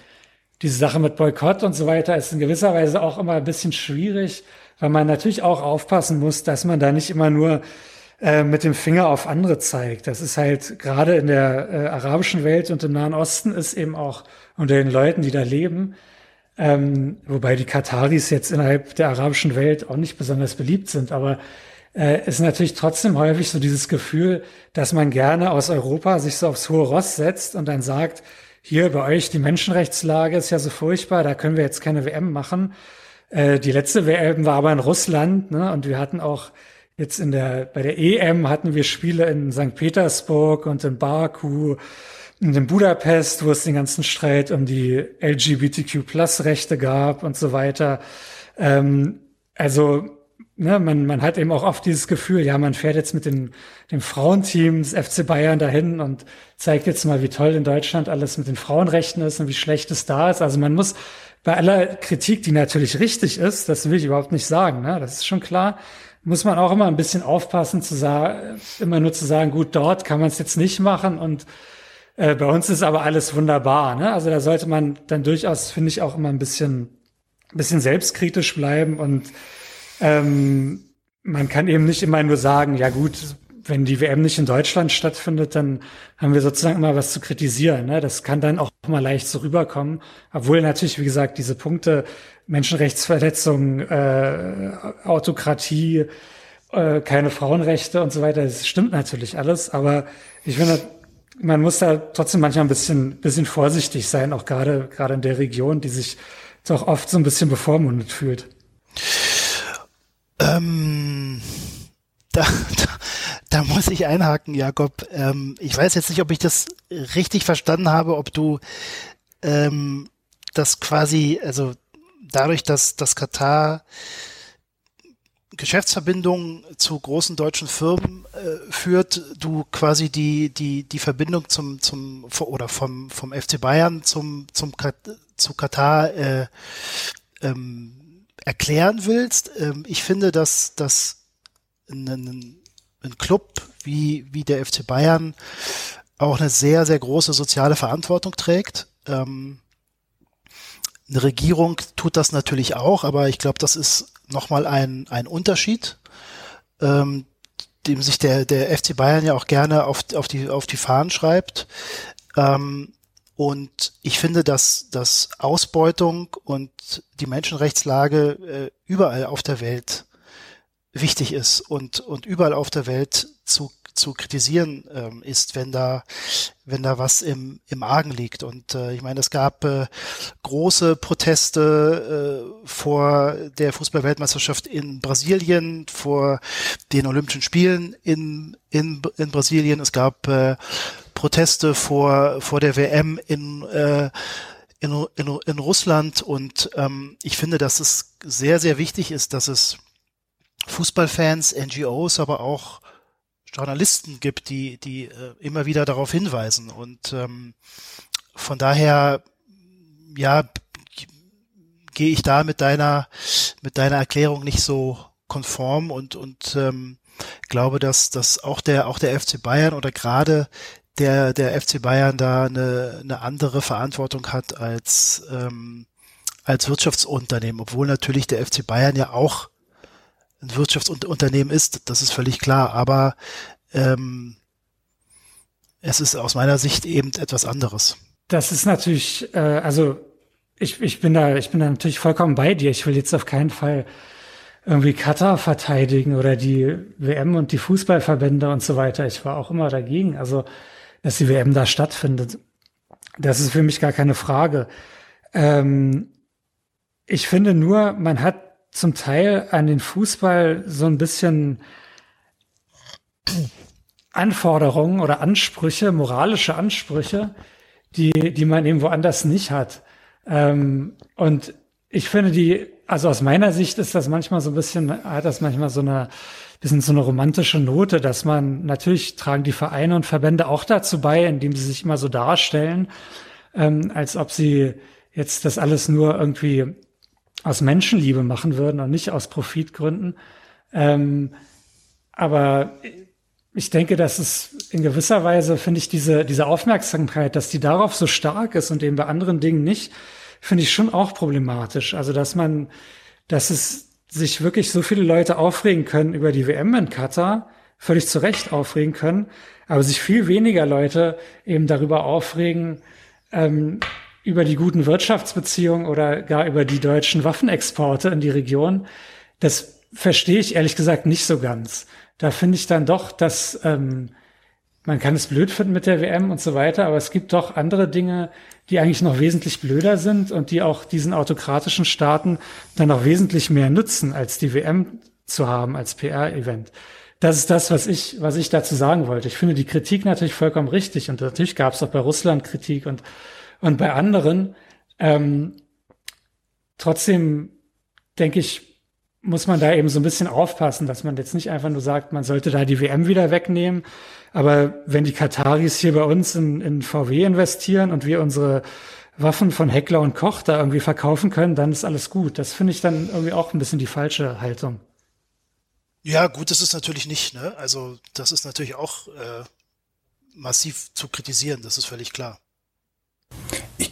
diese Sache mit Boykott und so weiter ist in gewisser Weise auch immer ein bisschen schwierig, weil man natürlich auch aufpassen muss, dass man da nicht immer nur äh, mit dem Finger auf andere zeigt. Das ist halt gerade in der äh, arabischen Welt und im Nahen Osten ist eben auch unter den Leuten, die da leben, ähm, wobei die Kataris jetzt innerhalb der arabischen Welt auch nicht besonders beliebt sind, aber äh, ist natürlich trotzdem häufig so dieses Gefühl, dass man gerne aus Europa sich so aufs hohe Ross setzt und dann sagt, hier bei euch die Menschenrechtslage ist ja so furchtbar, da können wir jetzt keine WM machen. Äh, die letzte WM war aber in Russland, ne? Und wir hatten auch jetzt in der, bei der EM hatten wir Spiele in St. Petersburg und in Baku in Budapest, wo es den ganzen Streit um die LGBTQ-Plus-Rechte gab und so weiter. Ähm, also ne, man, man hat eben auch oft dieses Gefühl, ja, man fährt jetzt mit dem, dem Frauenteam des FC Bayern dahin und zeigt jetzt mal, wie toll in Deutschland alles mit den Frauenrechten ist und wie schlecht es da ist. Also man muss bei aller Kritik, die natürlich richtig ist, das will ich überhaupt nicht sagen, ne, das ist schon klar, muss man auch immer ein bisschen aufpassen, zu sagen, immer nur zu sagen, gut, dort kann man es jetzt nicht machen und äh, bei uns ist aber alles wunderbar. Ne? Also da sollte man dann durchaus, finde ich, auch immer ein bisschen, ein bisschen selbstkritisch bleiben und ähm, man kann eben nicht immer nur sagen, ja gut, wenn die WM nicht in Deutschland stattfindet, dann haben wir sozusagen immer was zu kritisieren. Ne? Das kann dann auch mal leicht so rüberkommen. Obwohl natürlich, wie gesagt, diese Punkte Menschenrechtsverletzungen, äh, Autokratie, äh, keine Frauenrechte und so weiter, das stimmt natürlich alles. Aber ich finde, man muss da trotzdem manchmal ein bisschen, bisschen vorsichtig sein, auch gerade, gerade in der Region, die sich doch oft so ein bisschen bevormundet fühlt. Ähm, da, da, da muss ich einhaken, Jakob. Ähm, ich weiß jetzt nicht, ob ich das richtig verstanden habe, ob du ähm, das quasi, also dadurch, dass das Katar Geschäftsverbindungen zu großen deutschen Firmen äh, führt, du quasi die die die Verbindung zum zum oder vom vom FC Bayern zum zum zu Katar äh, ähm, erklären willst. Ähm, ich finde, dass dass ein, ein Club wie wie der FC Bayern auch eine sehr sehr große soziale Verantwortung trägt. Ähm, eine Regierung tut das natürlich auch, aber ich glaube, das ist nochmal ein, ein Unterschied, ähm, dem sich der, der FC Bayern ja auch gerne auf, auf, die, auf die Fahnen schreibt. Ähm, und ich finde, dass, dass Ausbeutung und die Menschenrechtslage äh, überall auf der Welt wichtig ist und, und überall auf der Welt zu zu kritisieren ähm, ist, wenn da, wenn da was im, im Argen liegt. Und äh, ich meine, es gab äh, große Proteste äh, vor der Fußballweltmeisterschaft in Brasilien, vor den Olympischen Spielen in, in, in Brasilien. Es gab äh, Proteste vor, vor der WM in, äh, in, in, in Russland. Und ähm, ich finde, dass es sehr, sehr wichtig ist, dass es Fußballfans, NGOs, aber auch Journalisten gibt, die, die äh, immer wieder darauf hinweisen. Und ähm, von daher, ja, gehe ich da mit deiner, mit deiner Erklärung nicht so konform und, und ähm, glaube, dass, dass auch der, auch der FC Bayern oder gerade der, der FC Bayern da eine, eine andere Verantwortung hat als, ähm, als Wirtschaftsunternehmen, obwohl natürlich der FC Bayern ja auch ein Wirtschaftsunternehmen ist, das ist völlig klar, aber ähm, es ist aus meiner Sicht eben etwas anderes. Das ist natürlich, äh, also ich, ich bin da, ich bin da natürlich vollkommen bei dir. Ich will jetzt auf keinen Fall irgendwie Katar verteidigen oder die WM und die Fußballverbände und so weiter. Ich war auch immer dagegen, also dass die WM da stattfindet. Das ist für mich gar keine Frage. Ähm, ich finde nur, man hat zum Teil an den Fußball so ein bisschen Anforderungen oder Ansprüche, moralische Ansprüche, die, die man eben woanders nicht hat. Ähm, und ich finde die, also aus meiner Sicht ist das manchmal so ein bisschen, hat das manchmal so eine, bisschen so eine romantische Note, dass man, natürlich tragen die Vereine und Verbände auch dazu bei, indem sie sich immer so darstellen, ähm, als ob sie jetzt das alles nur irgendwie aus Menschenliebe machen würden und nicht aus Profitgründen. Ähm, aber ich denke, dass es in gewisser Weise, finde ich, diese, diese Aufmerksamkeit, dass die darauf so stark ist und eben bei anderen Dingen nicht, finde ich schon auch problematisch. Also, dass man, dass es sich wirklich so viele Leute aufregen können über die WM in Katar, völlig zu Recht aufregen können, aber sich viel weniger Leute eben darüber aufregen, ähm, über die guten Wirtschaftsbeziehungen oder gar über die deutschen Waffenexporte in die Region. Das verstehe ich ehrlich gesagt nicht so ganz da finde ich dann doch, dass ähm, man kann es blöd finden mit der WM und so weiter, aber es gibt doch andere Dinge, die eigentlich noch wesentlich blöder sind und die auch diesen autokratischen Staaten dann auch wesentlich mehr nützen, als die WM zu haben als PR-Event. Das ist das, was ich, was ich dazu sagen wollte. Ich finde die Kritik natürlich vollkommen richtig und natürlich gab es auch bei Russland Kritik und und bei anderen. Ähm, trotzdem denke ich, muss man da eben so ein bisschen aufpassen, dass man jetzt nicht einfach nur sagt, man sollte da die WM wieder wegnehmen. Aber wenn die Kataris hier bei uns in, in VW investieren und wir unsere Waffen von Heckler und Koch da irgendwie verkaufen können, dann ist alles gut. Das finde ich dann irgendwie auch ein bisschen die falsche Haltung. Ja, gut, das ist natürlich nicht, ne? Also das ist natürlich auch äh, massiv zu kritisieren, das ist völlig klar.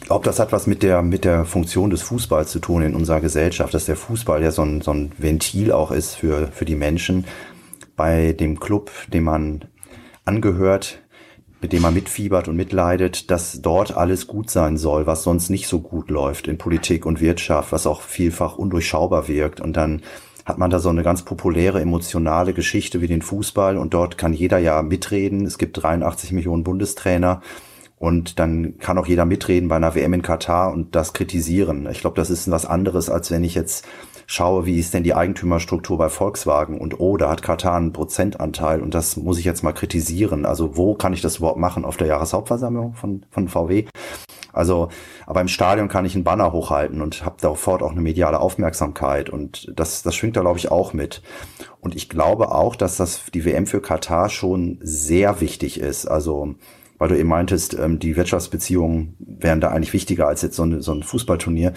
Glaube, das hat was mit der, mit der Funktion des Fußballs zu tun in unserer Gesellschaft, dass der Fußball ja so ein, so ein Ventil auch ist für, für die Menschen. Bei dem Club, dem man angehört, mit dem man mitfiebert und mitleidet, dass dort alles gut sein soll, was sonst nicht so gut läuft in Politik und Wirtschaft, was auch vielfach undurchschaubar wirkt. Und dann hat man da so eine ganz populäre emotionale Geschichte wie den Fußball und dort kann jeder ja mitreden. Es gibt 83 Millionen Bundestrainer und dann kann auch jeder mitreden bei einer WM in Katar und das kritisieren. Ich glaube, das ist was anderes, als wenn ich jetzt schaue, wie ist denn die Eigentümerstruktur bei Volkswagen und oh, da hat Katar einen Prozentanteil und das muss ich jetzt mal kritisieren. Also wo kann ich das überhaupt machen? Auf der Jahreshauptversammlung von, von VW? Also, aber im Stadion kann ich einen Banner hochhalten und habe sofort auch eine mediale Aufmerksamkeit und das, das schwingt da, glaube ich, auch mit. Und ich glaube auch, dass das die WM für Katar schon sehr wichtig ist. Also weil du eben meintest, ähm, die Wirtschaftsbeziehungen wären da eigentlich wichtiger als jetzt so, eine, so ein Fußballturnier.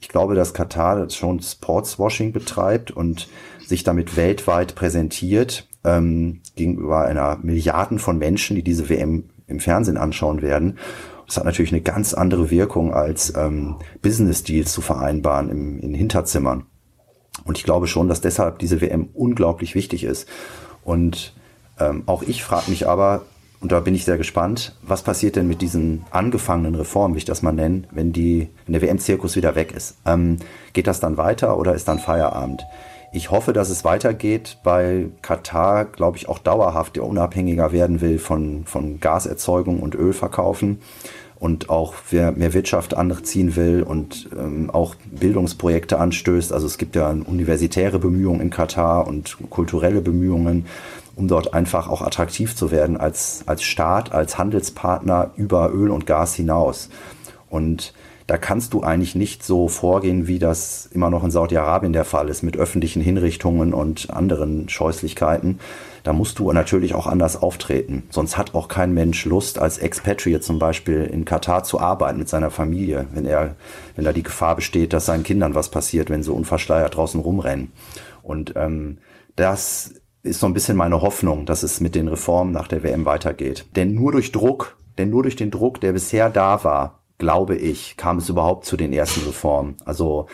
Ich glaube, dass Katar schon Sportswashing betreibt und sich damit weltweit präsentiert ähm, gegenüber einer Milliarden von Menschen, die diese WM im Fernsehen anschauen werden. Das hat natürlich eine ganz andere Wirkung als ähm, Business Deals zu vereinbaren im, in Hinterzimmern. Und ich glaube schon, dass deshalb diese WM unglaublich wichtig ist. Und ähm, auch ich frage mich aber, und da bin ich sehr gespannt, was passiert denn mit diesen angefangenen Reformen, wie ich das mal nenne, wenn, die, wenn der WM-Zirkus wieder weg ist? Ähm, geht das dann weiter oder ist dann Feierabend? Ich hoffe, dass es weitergeht, weil Katar, glaube ich, auch dauerhaft unabhängiger werden will von, von Gaserzeugung und Ölverkaufen und auch mehr Wirtschaft anziehen will und ähm, auch Bildungsprojekte anstößt. Also es gibt ja universitäre Bemühungen in Katar und kulturelle Bemühungen um dort einfach auch attraktiv zu werden als, als Staat, als Handelspartner über Öl und Gas hinaus. Und da kannst du eigentlich nicht so vorgehen, wie das immer noch in Saudi-Arabien der Fall ist, mit öffentlichen Hinrichtungen und anderen Scheußlichkeiten. Da musst du natürlich auch anders auftreten. Sonst hat auch kein Mensch Lust, als Expatriate zum Beispiel in Katar zu arbeiten mit seiner Familie, wenn er, wenn da die Gefahr besteht, dass seinen Kindern was passiert, wenn sie unversteuert draußen rumrennen. Und ähm, das ist so ein bisschen meine Hoffnung, dass es mit den Reformen nach der WM weitergeht. Denn nur durch Druck, denn nur durch den Druck, der bisher da war, glaube ich, kam es überhaupt zu den ersten Reformen. Also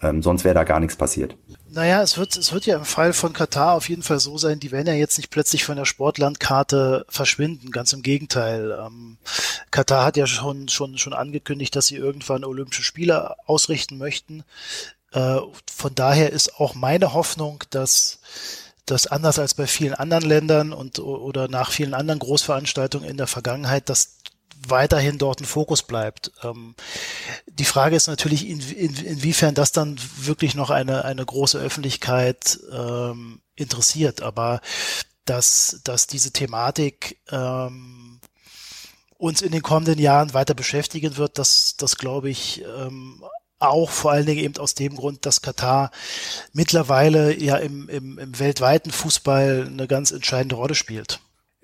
ähm, sonst wäre da gar nichts passiert. Naja, es wird, es wird ja im Fall von Katar auf jeden Fall so sein, die werden ja jetzt nicht plötzlich von der Sportlandkarte verschwinden. Ganz im Gegenteil. Ähm, Katar hat ja schon, schon, schon angekündigt, dass sie irgendwann Olympische Spiele ausrichten möchten. Äh, von daher ist auch meine Hoffnung, dass dass anders als bei vielen anderen Ländern und oder nach vielen anderen Großveranstaltungen in der Vergangenheit, dass weiterhin dort ein Fokus bleibt. Ähm, die Frage ist natürlich, in, in, inwiefern das dann wirklich noch eine, eine große Öffentlichkeit ähm, interessiert. Aber dass, dass diese Thematik ähm, uns in den kommenden Jahren weiter beschäftigen wird, das, das glaube ich ähm, auch vor allen Dingen eben aus dem Grund, dass Katar mittlerweile ja im, im, im weltweiten Fußball eine ganz entscheidende Rolle spielt.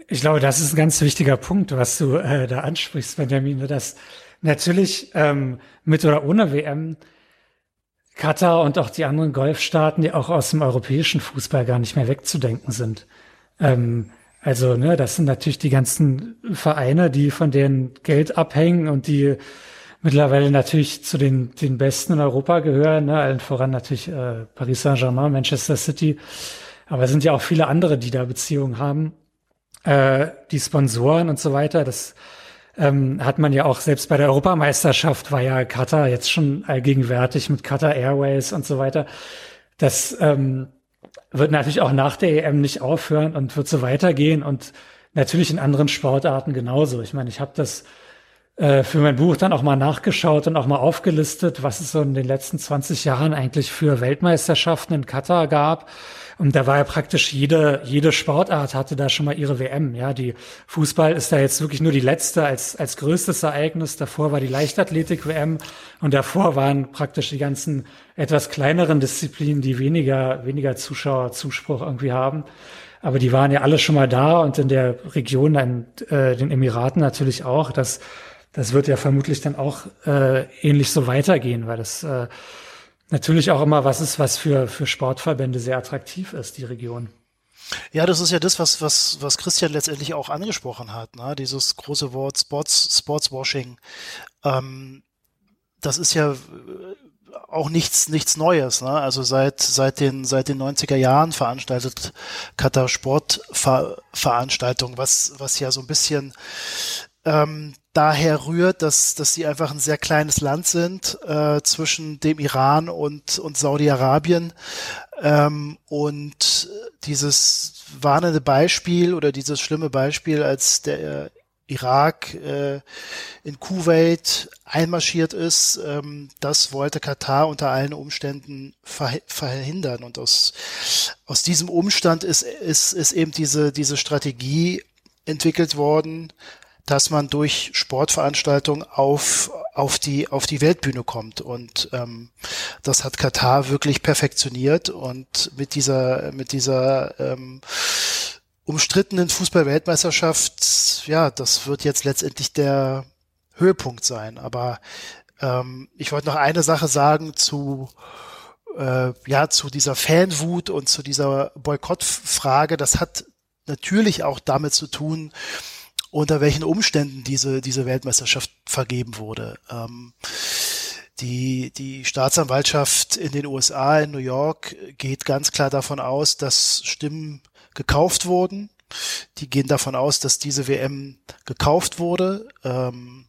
Ich glaube, das ist ein ganz wichtiger Punkt, was du äh, da ansprichst, Benjamin, dass natürlich ähm, mit oder ohne WM Katar und auch die anderen Golfstaaten, die auch aus dem europäischen Fußball gar nicht mehr wegzudenken sind. Ähm, also, ne, das sind natürlich die ganzen Vereine, die von deren Geld abhängen und die mittlerweile natürlich zu den, den Besten in Europa gehören, ne? allen voran natürlich äh, Paris Saint-Germain, Manchester City. Aber es sind ja auch viele andere, die da Beziehungen haben. Äh, die Sponsoren und so weiter, das ähm, hat man ja auch selbst bei der Europameisterschaft war ja Qatar jetzt schon allgegenwärtig mit Qatar Airways und so weiter. Das ähm, wird natürlich auch nach der EM nicht aufhören und wird so weitergehen und natürlich in anderen Sportarten genauso. Ich meine, ich habe das äh, für mein Buch dann auch mal nachgeschaut und auch mal aufgelistet, was es so in den letzten 20 Jahren eigentlich für Weltmeisterschaften in Katar gab. Und da war ja praktisch jede, jede Sportart hatte da schon mal ihre WM. Ja, die Fußball ist da jetzt wirklich nur die letzte als, als größtes Ereignis. Davor war die Leichtathletik-WM und davor waren praktisch die ganzen etwas kleineren Disziplinen, die weniger, weniger Zuschauerzuspruch irgendwie haben. Aber die waren ja alle schon mal da und in der Region, in äh, den Emiraten natürlich auch. Das das wird ja vermutlich dann auch äh, ähnlich so weitergehen, weil das äh, natürlich auch immer was ist, was für, für Sportverbände sehr attraktiv ist, die Region. Ja, das ist ja das, was, was, was Christian letztendlich auch angesprochen hat, ne? dieses große Wort Sports, Sportswashing. Ähm, das ist ja auch nichts, nichts Neues. Ne? Also seit, seit, den, seit den 90er Jahren veranstaltet Katar Sportveranstaltungen, was, was ja so ein bisschen ähm, daher rührt, dass, dass sie einfach ein sehr kleines Land sind äh, zwischen dem Iran und, und Saudi-Arabien. Ähm, und dieses warnende Beispiel oder dieses schlimme Beispiel, als der äh, Irak äh, in Kuwait einmarschiert ist, ähm, das wollte Katar unter allen Umständen verhindern. Und aus, aus diesem Umstand ist, ist, ist eben diese, diese Strategie entwickelt worden, dass man durch Sportveranstaltungen auf, auf, die, auf die Weltbühne kommt. Und ähm, das hat Katar wirklich perfektioniert und mit dieser, mit dieser ähm, umstrittenen Fußball-Weltmeisterschaft, ja, das wird jetzt letztendlich der Höhepunkt sein. Aber ähm, ich wollte noch eine Sache sagen zu äh, ja zu dieser Fanwut und zu dieser Boykottfrage. Das hat natürlich auch damit zu tun, unter welchen Umständen diese, diese Weltmeisterschaft vergeben wurde. Ähm, die, die Staatsanwaltschaft in den USA, in New York, geht ganz klar davon aus, dass Stimmen gekauft wurden. Die gehen davon aus, dass diese WM gekauft wurde. Ähm,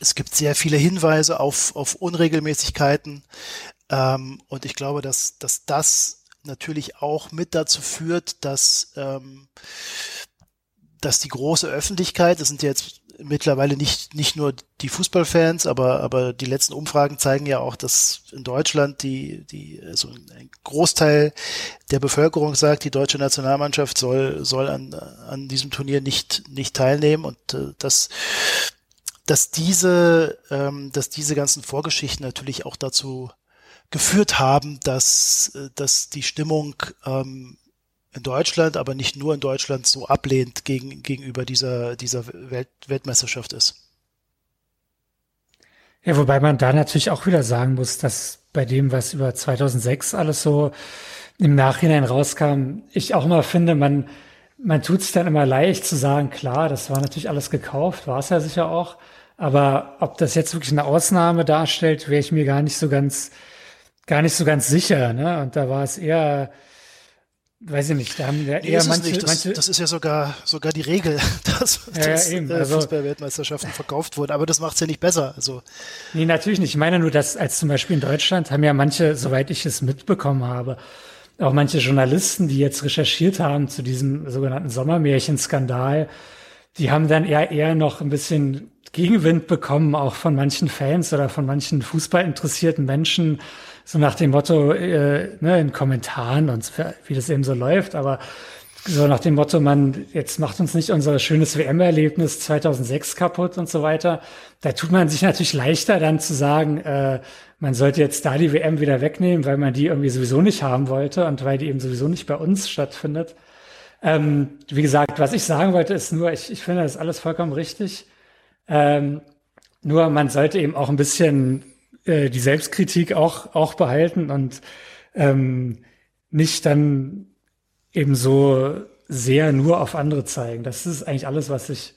es gibt sehr viele Hinweise auf, auf Unregelmäßigkeiten. Ähm, und ich glaube, dass, dass das natürlich auch mit dazu führt, dass ähm, dass die große Öffentlichkeit, das sind ja jetzt mittlerweile nicht, nicht nur die Fußballfans, aber, aber die letzten Umfragen zeigen ja auch, dass in Deutschland die, die, also ein Großteil der Bevölkerung sagt, die deutsche Nationalmannschaft soll, soll an, an diesem Turnier nicht, nicht teilnehmen. Und äh, dass, dass diese, ähm, dass diese ganzen Vorgeschichten natürlich auch dazu geführt haben, dass, äh, dass die Stimmung ähm, in Deutschland, aber nicht nur in Deutschland so ablehnend gegen, gegenüber dieser, dieser Welt, Weltmeisterschaft ist. Ja, wobei man da natürlich auch wieder sagen muss, dass bei dem, was über 2006 alles so im Nachhinein rauskam, ich auch immer finde, man, man tut es dann immer leicht zu sagen, klar, das war natürlich alles gekauft, war es ja sicher auch. Aber ob das jetzt wirklich eine Ausnahme darstellt, wäre ich mir gar nicht so ganz, gar nicht so ganz sicher. Ne? Und da war es eher, Weiß ich nicht, da haben ja eher nee, manche, das, manche. Das ist ja sogar, sogar die Regel, dass, ja, dass ja, äh, also, Fußball-Weltmeisterschaften verkauft wurden. Aber das macht es ja nicht besser. Also. Nee, natürlich nicht. Ich meine nur, dass als zum Beispiel in Deutschland haben ja manche, soweit ich es mitbekommen habe, auch manche Journalisten, die jetzt recherchiert haben zu diesem sogenannten Sommermärchenskandal, die haben dann eher eher noch ein bisschen Gegenwind bekommen, auch von manchen Fans oder von manchen fußballinteressierten Menschen, so nach dem Motto, äh, ne, in Kommentaren und wie das eben so läuft, aber so nach dem Motto, man, jetzt macht uns nicht unser schönes WM-Erlebnis 2006 kaputt und so weiter. Da tut man sich natürlich leichter dann zu sagen, äh, man sollte jetzt da die WM wieder wegnehmen, weil man die irgendwie sowieso nicht haben wollte und weil die eben sowieso nicht bei uns stattfindet. Ähm, wie gesagt, was ich sagen wollte, ist nur, ich, ich finde das alles vollkommen richtig. Ähm, nur man sollte eben auch ein bisschen äh, die Selbstkritik auch, auch behalten und ähm, nicht dann eben so sehr nur auf andere zeigen. Das ist eigentlich alles, was ich,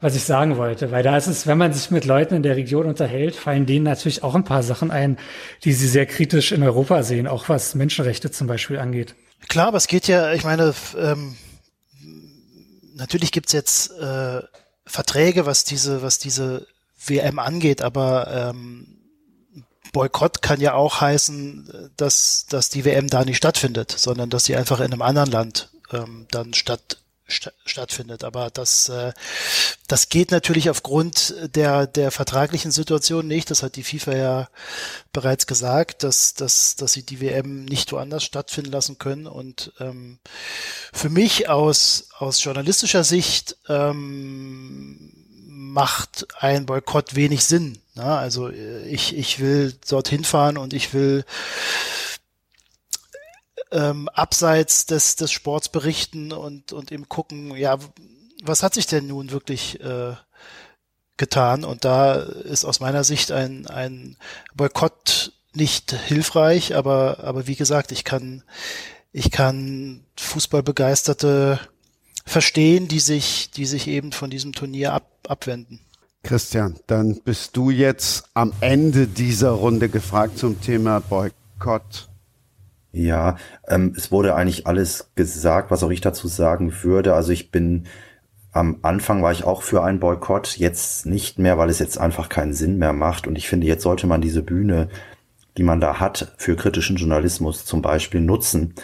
was ich sagen wollte. Weil da ist es, wenn man sich mit Leuten in der Region unterhält, fallen denen natürlich auch ein paar Sachen ein, die sie sehr kritisch in Europa sehen, auch was Menschenrechte zum Beispiel angeht. Klar, aber es geht ja, ich meine, ähm, natürlich gibt's jetzt äh, Verträge, was diese, was diese WM angeht, aber ähm, Boykott kann ja auch heißen, dass, dass die WM da nicht stattfindet, sondern dass sie einfach in einem anderen Land ähm, dann statt, st stattfindet. Aber das, äh, das geht natürlich aufgrund der, der vertraglichen Situation nicht. Das hat die FIFA ja bereits gesagt, dass, dass, dass sie die WM nicht woanders stattfinden lassen können. Und ähm, für mich aus, aus journalistischer Sicht ähm, macht ein Boykott wenig Sinn. Ne? Also äh, ich, ich will dorthin fahren und ich will ähm, abseits des, des Sports berichten und, und eben gucken, ja, was hat sich denn nun wirklich äh, getan? Und da ist aus meiner Sicht ein, ein Boykott nicht hilfreich, aber, aber wie gesagt, ich kann, ich kann Fußballbegeisterte verstehen, die sich, die sich eben von diesem Turnier ab, abwenden. Christian, dann bist du jetzt am Ende dieser Runde gefragt zum Thema Boykott. Ja, ähm, es wurde eigentlich alles gesagt, was auch ich dazu sagen würde. Also ich bin am Anfang war ich auch für einen Boykott, jetzt nicht mehr, weil es jetzt einfach keinen Sinn mehr macht. Und ich finde, jetzt sollte man diese Bühne, die man da hat, für kritischen Journalismus zum Beispiel nutzen.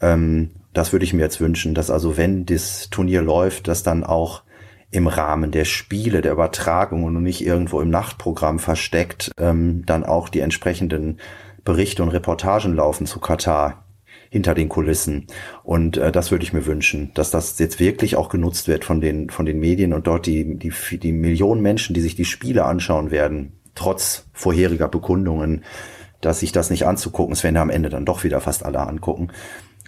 Ähm, das würde ich mir jetzt wünschen, dass also wenn das Turnier läuft, dass dann auch im Rahmen der Spiele, der Übertragung und nicht irgendwo im Nachtprogramm versteckt, ähm, dann auch die entsprechenden Berichte und Reportagen laufen zu Katar hinter den Kulissen. Und äh, das würde ich mir wünschen, dass das jetzt wirklich auch genutzt wird von den, von den Medien und dort die, die, die Millionen Menschen, die sich die Spiele anschauen werden, trotz vorheriger Bekundungen, dass sich das nicht anzugucken, es werden ja am Ende dann doch wieder fast alle angucken,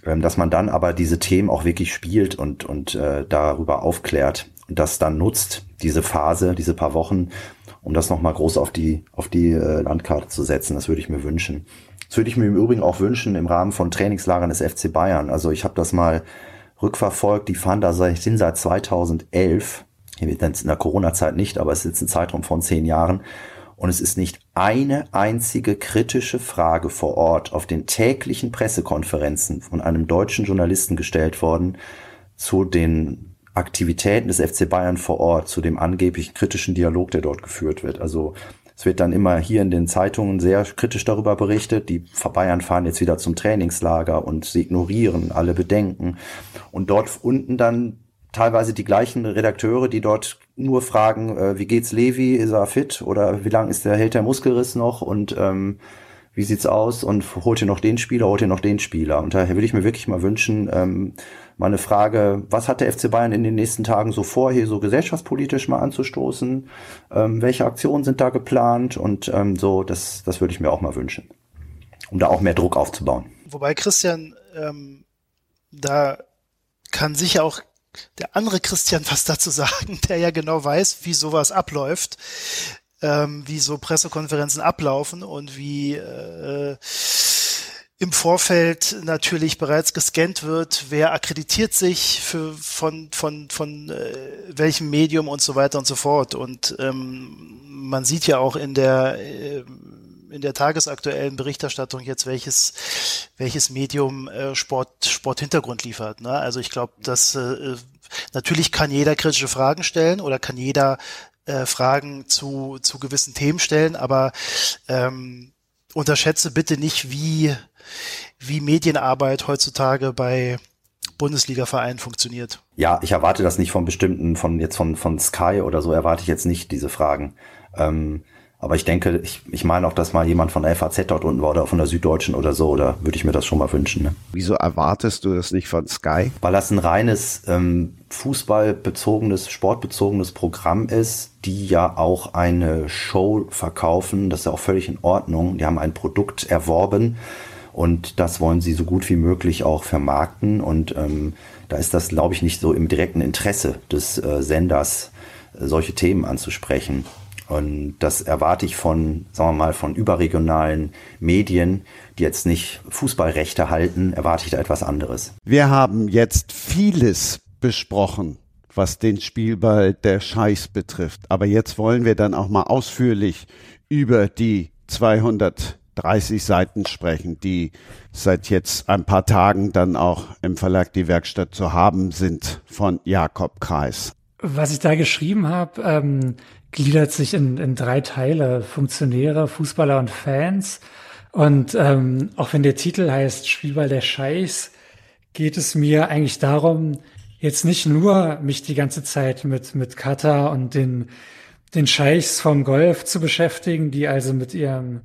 dass man dann aber diese Themen auch wirklich spielt und, und äh, darüber aufklärt und das dann nutzt, diese Phase, diese paar Wochen, um das nochmal groß auf die, auf die äh, Landkarte zu setzen. Das würde ich mir wünschen. Das würde ich mir im Übrigen auch wünschen im Rahmen von Trainingslagern des FC Bayern. Also ich habe das mal rückverfolgt, die fahren da seit, sind seit 2011, in der Corona-Zeit nicht, aber es ist jetzt ein Zeitraum von zehn Jahren. Und es ist nicht eine einzige kritische Frage vor Ort auf den täglichen Pressekonferenzen von einem deutschen Journalisten gestellt worden zu den Aktivitäten des FC Bayern vor Ort, zu dem angeblichen kritischen Dialog, der dort geführt wird. Also es wird dann immer hier in den Zeitungen sehr kritisch darüber berichtet. Die Bayern fahren jetzt wieder zum Trainingslager und sie ignorieren alle Bedenken. Und dort unten dann teilweise die gleichen Redakteure, die dort nur fragen, äh, wie geht's Levi, ist er fit oder wie lang ist der, hält der Muskelriss noch und ähm, wie sieht's aus und holt ihr noch den Spieler, holt ihr noch den Spieler. Und daher würde ich mir wirklich mal wünschen, ähm, mal eine Frage, was hat der FC Bayern in den nächsten Tagen so vor, hier so gesellschaftspolitisch mal anzustoßen? Ähm, welche Aktionen sind da geplant? Und ähm, so, das, das würde ich mir auch mal wünschen, um da auch mehr Druck aufzubauen. Wobei Christian, ähm, da kann sicher auch der andere Christian was dazu sagen, der ja genau weiß, wie sowas abläuft, ähm, wie so Pressekonferenzen ablaufen und wie äh, im Vorfeld natürlich bereits gescannt wird, wer akkreditiert sich für von von von äh, welchem Medium und so weiter und so fort. Und ähm, man sieht ja auch in der äh, in der tagesaktuellen Berichterstattung jetzt welches welches Medium äh, Sport Sporthintergrund liefert. Ne? Also ich glaube, dass äh, natürlich kann jeder kritische Fragen stellen oder kann jeder äh, Fragen zu zu gewissen Themen stellen, aber ähm, unterschätze bitte nicht, wie wie Medienarbeit heutzutage bei Bundesliga-Verein funktioniert. Ja, ich erwarte das nicht von bestimmten, von jetzt von, von Sky oder so, erwarte ich jetzt nicht diese Fragen. Ähm, aber ich denke, ich, ich meine auch, dass mal jemand von der FAZ dort unten war oder von der Süddeutschen oder so, oder würde ich mir das schon mal wünschen. Ne? Wieso erwartest du das nicht von Sky? Weil das ein reines ähm, fußballbezogenes, sportbezogenes Programm ist, die ja auch eine Show verkaufen. Das ist ja auch völlig in Ordnung. Die haben ein Produkt erworben und das wollen sie so gut wie möglich auch vermarkten. Und ähm, da ist das, glaube ich, nicht so im direkten Interesse des äh, Senders, äh, solche Themen anzusprechen. Und das erwarte ich von, sagen wir mal, von überregionalen Medien, die jetzt nicht Fußballrechte halten, erwarte ich da etwas anderes. Wir haben jetzt vieles besprochen, was den Spielball der Scheiß betrifft. Aber jetzt wollen wir dann auch mal ausführlich über die 230 Seiten sprechen, die seit jetzt ein paar Tagen dann auch im Verlag Die Werkstatt zu haben sind von Jakob Kreis. Was ich da geschrieben habe, ähm, gliedert sich in, in drei Teile. Funktionäre, Fußballer und Fans. Und ähm, auch wenn der Titel heißt Spielball der Scheiß, geht es mir eigentlich darum, jetzt nicht nur mich die ganze Zeit mit, mit Katar und den, den Scheichs vom Golf zu beschäftigen, die also mit ihrem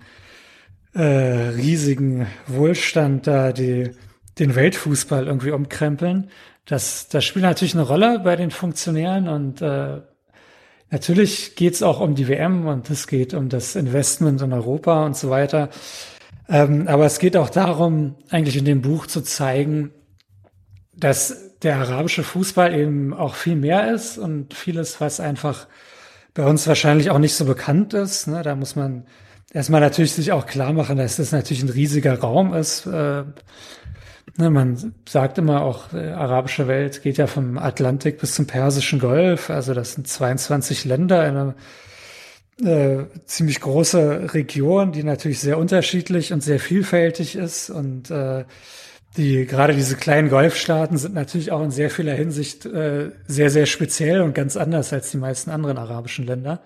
äh, riesigen Wohlstand da die, den Weltfußball irgendwie umkrempeln. Das, das spielt natürlich eine Rolle bei den Funktionären und äh, Natürlich geht es auch um die WM und es geht um das Investment in Europa und so weiter. Ähm, aber es geht auch darum, eigentlich in dem Buch zu zeigen, dass der arabische Fußball eben auch viel mehr ist und vieles, was einfach bei uns wahrscheinlich auch nicht so bekannt ist. Ne? Da muss man erstmal natürlich sich auch klar machen, dass das natürlich ein riesiger Raum ist. Äh, Ne, man sagt immer auch, äh, arabische Welt geht ja vom Atlantik bis zum Persischen Golf. Also das sind 22 Länder in einer äh, ziemlich große Region, die natürlich sehr unterschiedlich und sehr vielfältig ist. Und äh, die gerade diese kleinen Golfstaaten sind natürlich auch in sehr vieler Hinsicht äh, sehr, sehr speziell und ganz anders als die meisten anderen arabischen Länder.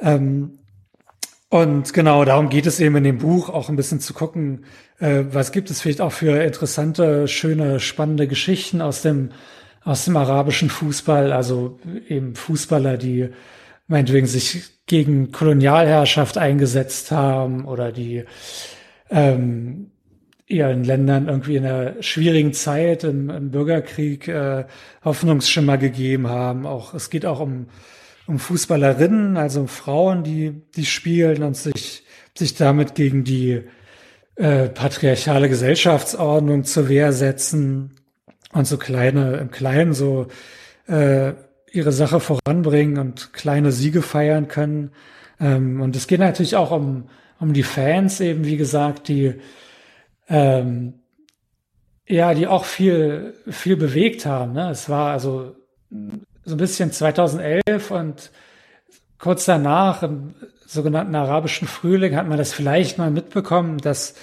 Ähm, und genau, darum geht es eben in dem Buch, auch ein bisschen zu gucken, äh, was gibt es vielleicht auch für interessante, schöne, spannende Geschichten aus dem, aus dem arabischen Fußball, also eben Fußballer, die meinetwegen sich gegen Kolonialherrschaft eingesetzt haben oder die ähm, ihren Ländern irgendwie in einer schwierigen Zeit im, im Bürgerkrieg äh, Hoffnungsschimmer gegeben haben. Auch es geht auch um um Fußballerinnen, also um Frauen, die, die spielen und sich, sich damit gegen die äh, patriarchale Gesellschaftsordnung zur Wehr setzen und so kleine, im Kleinen so äh, ihre Sache voranbringen und kleine Siege feiern können. Ähm, und es geht natürlich auch um, um die Fans eben, wie gesagt, die ähm, ja, die auch viel, viel bewegt haben. Ne? Es war also so ein bisschen 2011 und kurz danach, sogenannten arabischen Frühling, hat man das vielleicht mal mitbekommen, dass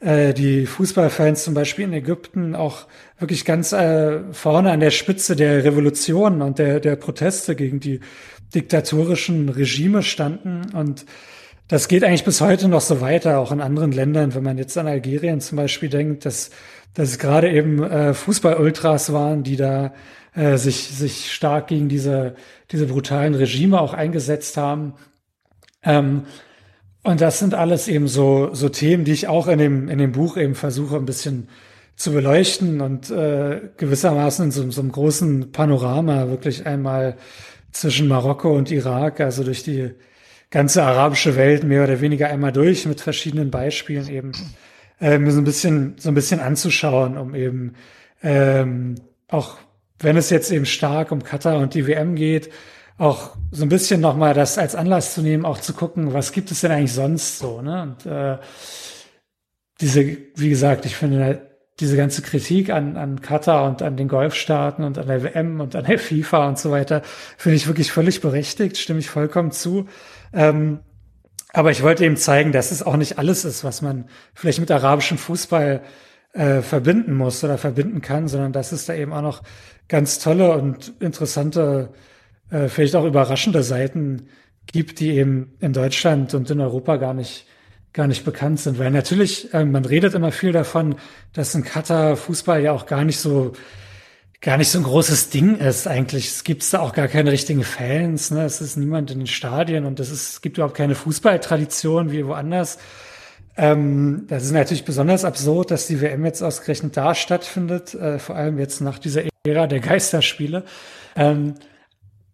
äh, die Fußballfans zum Beispiel in Ägypten auch wirklich ganz äh, vorne an der Spitze der Revolution und der, der Proteste gegen die diktatorischen Regime standen. Und das geht eigentlich bis heute noch so weiter, auch in anderen Ländern. Wenn man jetzt an Algerien zum Beispiel denkt, dass, dass es gerade eben äh, Fußball-Ultras waren, die da äh, sich, sich stark gegen diese, diese brutalen Regime auch eingesetzt haben. Ähm, und das sind alles eben so, so Themen, die ich auch in dem, in dem Buch eben versuche, ein bisschen zu beleuchten und äh, gewissermaßen in so, so einem großen Panorama wirklich einmal zwischen Marokko und Irak, also durch die ganze arabische Welt mehr oder weniger einmal durch mit verschiedenen Beispielen eben äh, mir so ein bisschen so ein bisschen anzuschauen, um eben ähm, auch wenn es jetzt eben stark um Katar und die WM geht, auch so ein bisschen nochmal das als Anlass zu nehmen, auch zu gucken, was gibt es denn eigentlich sonst so, ne? Und äh, diese, wie gesagt, ich finde diese ganze Kritik an, an Katar und an den Golfstaaten und an der WM und an der FIFA und so weiter, finde ich wirklich völlig berechtigt, stimme ich vollkommen zu. Ähm, aber ich wollte eben zeigen, dass es auch nicht alles ist, was man vielleicht mit arabischem Fußball äh, verbinden muss oder verbinden kann, sondern dass es da eben auch noch ganz tolle und interessante, äh, vielleicht auch überraschende Seiten gibt, die eben in Deutschland und in Europa gar nicht gar nicht bekannt sind. Weil natürlich, äh, man redet immer viel davon, dass in Katar Fußball ja auch gar nicht so gar nicht so ein großes Ding ist eigentlich. Es gibt da auch gar keine richtigen Fans. Ne? Es ist niemand in den Stadien und es, ist, es gibt überhaupt keine Fußballtradition wie woanders. Ähm, das ist natürlich besonders absurd, dass die WM jetzt ausgerechnet da stattfindet, äh, vor allem jetzt nach dieser Ära der Geisterspiele. Ähm,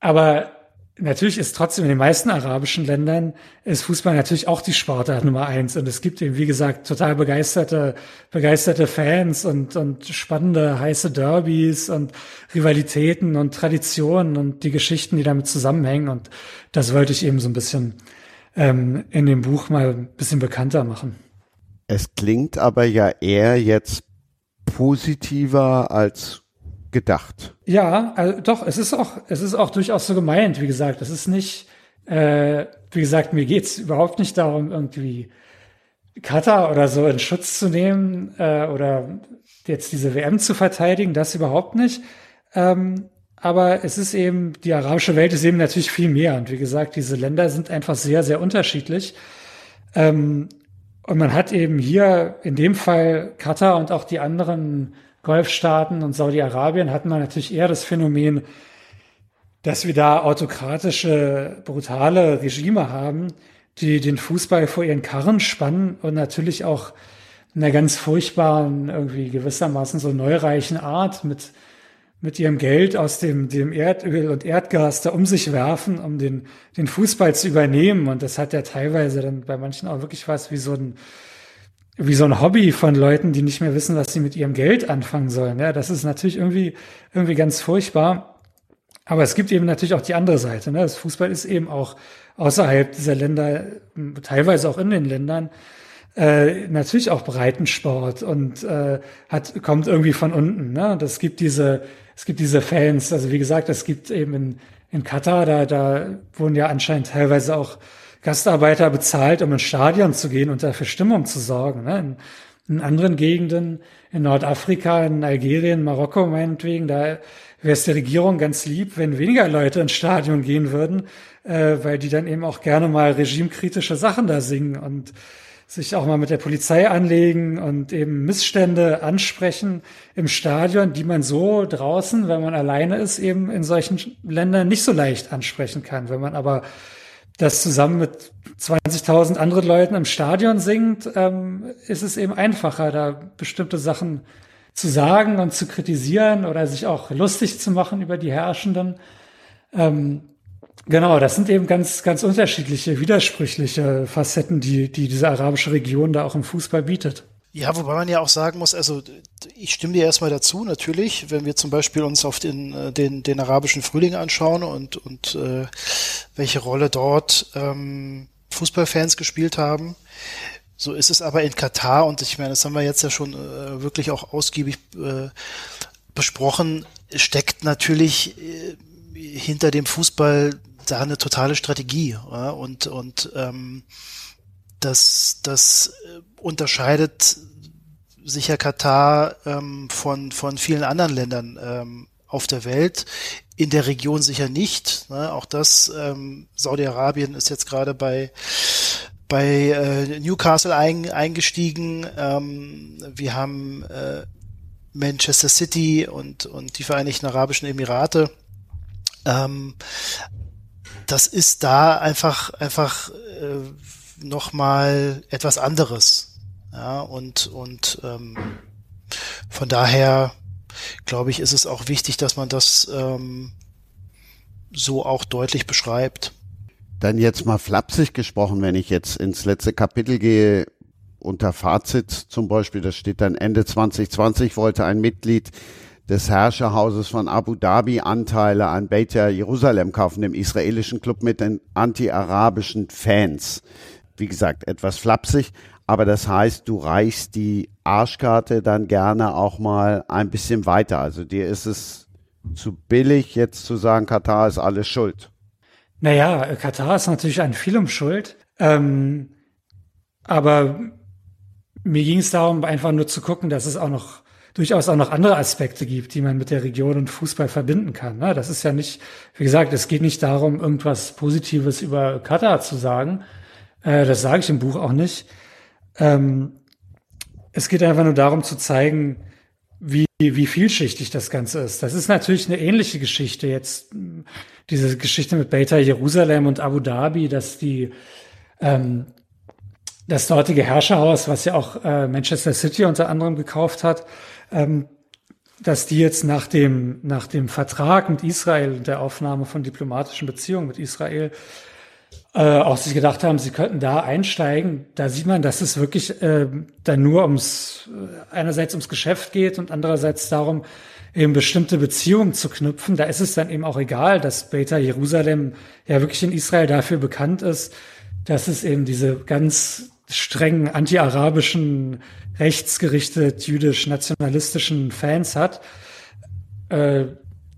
aber natürlich ist trotzdem in den meisten arabischen Ländern ist Fußball natürlich auch die Sportart Nummer eins. Und es gibt eben, wie gesagt, total begeisterte, begeisterte Fans und, und spannende, heiße Derbys und Rivalitäten und Traditionen und die Geschichten, die damit zusammenhängen. Und das wollte ich eben so ein bisschen ähm, in dem Buch mal ein bisschen bekannter machen. Es klingt aber ja eher jetzt positiver als gedacht. Ja, also doch, es ist auch, es ist auch durchaus so gemeint, wie gesagt. Es ist nicht, äh, wie gesagt, mir geht's überhaupt nicht darum, irgendwie Katar oder so in Schutz zu nehmen äh, oder jetzt diese WM zu verteidigen, das überhaupt nicht. Ähm, aber es ist eben, die arabische Welt ist eben natürlich viel mehr. Und wie gesagt, diese Länder sind einfach sehr, sehr unterschiedlich. Ähm, und man hat eben hier in dem Fall Katar und auch die anderen Golfstaaten und Saudi-Arabien hatten wir natürlich eher das Phänomen, dass wir da autokratische, brutale Regime haben, die den Fußball vor ihren Karren spannen und natürlich auch in einer ganz furchtbaren, irgendwie gewissermaßen so neureichen Art mit, mit ihrem Geld aus dem, dem Erdöl und Erdgas da um sich werfen, um den, den Fußball zu übernehmen. Und das hat ja teilweise dann bei manchen auch wirklich was wie so ein, wie so ein Hobby von Leuten, die nicht mehr wissen, was sie mit ihrem Geld anfangen sollen. Ja, das ist natürlich irgendwie, irgendwie ganz furchtbar. Aber es gibt eben natürlich auch die andere Seite. Ne? Das Fußball ist eben auch außerhalb dieser Länder, teilweise auch in den Ländern, äh, natürlich auch Breitensport und äh, hat, kommt irgendwie von unten. Ne? Das gibt diese, es gibt diese Fans. Also wie gesagt, es gibt eben in, in Katar, da, da wurden ja anscheinend teilweise auch Gastarbeiter bezahlt, um ins Stadion zu gehen und dafür Stimmung zu sorgen. Ne? In, in anderen Gegenden, in Nordafrika, in Algerien, Marokko meinetwegen, da wäre es der Regierung ganz lieb, wenn weniger Leute ins Stadion gehen würden, äh, weil die dann eben auch gerne mal regimekritische Sachen da singen und sich auch mal mit der Polizei anlegen und eben Missstände ansprechen im Stadion, die man so draußen, wenn man alleine ist, eben in solchen Ländern nicht so leicht ansprechen kann. Wenn man aber das zusammen mit 20.000 anderen Leuten im Stadion singt, ähm, ist es eben einfacher, da bestimmte Sachen zu sagen und zu kritisieren oder sich auch lustig zu machen über die Herrschenden. Ähm, genau, das sind eben ganz, ganz unterschiedliche, widersprüchliche Facetten, die, die diese arabische Region da auch im Fußball bietet. Ja, wobei man ja auch sagen muss, also ich stimme dir erstmal dazu, natürlich, wenn wir zum Beispiel uns auf den, äh, den, den arabischen Frühling anschauen und, und äh, welche Rolle dort ähm, Fußballfans gespielt haben. So ist es aber in Katar und ich meine, das haben wir jetzt ja schon äh, wirklich auch ausgiebig äh, besprochen, steckt natürlich äh, hinter dem Fußball da eine totale Strategie ja? und und ähm, das, das äh, unterscheidet sicher Katar ähm, von, von vielen anderen Ländern ähm, auf der Welt. In der Region sicher nicht. Ne? Auch das, ähm, Saudi-Arabien ist jetzt gerade bei bei äh, Newcastle ein, eingestiegen. Ähm, wir haben äh, Manchester City und, und die Vereinigten Arabischen Emirate. Ähm, das ist da einfach, einfach äh, nochmal etwas anderes. Ja, und, und ähm, von daher glaube ich, ist es auch wichtig, dass man das ähm, so auch deutlich beschreibt. Dann jetzt mal flapsig gesprochen, wenn ich jetzt ins letzte Kapitel gehe, unter Fazit zum Beispiel, das steht dann Ende 2020, wollte ein Mitglied des Herrscherhauses von Abu Dhabi Anteile an Beitar Jerusalem kaufen, dem israelischen Club mit den anti-arabischen Fans wie gesagt, etwas flapsig, aber das heißt, du reichst die Arschkarte dann gerne auch mal ein bisschen weiter. Also dir ist es zu billig, jetzt zu sagen, Katar ist alles schuld. Naja, Katar ist natürlich an vielem schuld. Ähm, aber mir ging es darum, einfach nur zu gucken, dass es auch noch durchaus auch noch andere Aspekte gibt, die man mit der Region und Fußball verbinden kann. Ne? Das ist ja nicht, wie gesagt, es geht nicht darum, irgendwas Positives über Katar zu sagen, äh, das sage ich im Buch auch nicht. Ähm, es geht einfach nur darum zu zeigen, wie, wie vielschichtig das Ganze ist. Das ist natürlich eine ähnliche Geschichte jetzt, diese Geschichte mit Beta Jerusalem und Abu Dhabi, dass die ähm, das dortige Herrscherhaus, was ja auch äh, Manchester City unter anderem gekauft hat, ähm, dass die jetzt nach dem, nach dem Vertrag mit Israel und der Aufnahme von diplomatischen Beziehungen mit Israel äh, auch sich gedacht haben, sie könnten da einsteigen. Da sieht man, dass es wirklich äh, dann nur ums äh, einerseits ums Geschäft geht und andererseits darum, eben bestimmte Beziehungen zu knüpfen. Da ist es dann eben auch egal, dass Beta Jerusalem ja wirklich in Israel dafür bekannt ist, dass es eben diese ganz strengen anti-arabischen, rechtsgerichtet, jüdisch-nationalistischen Fans hat. Äh,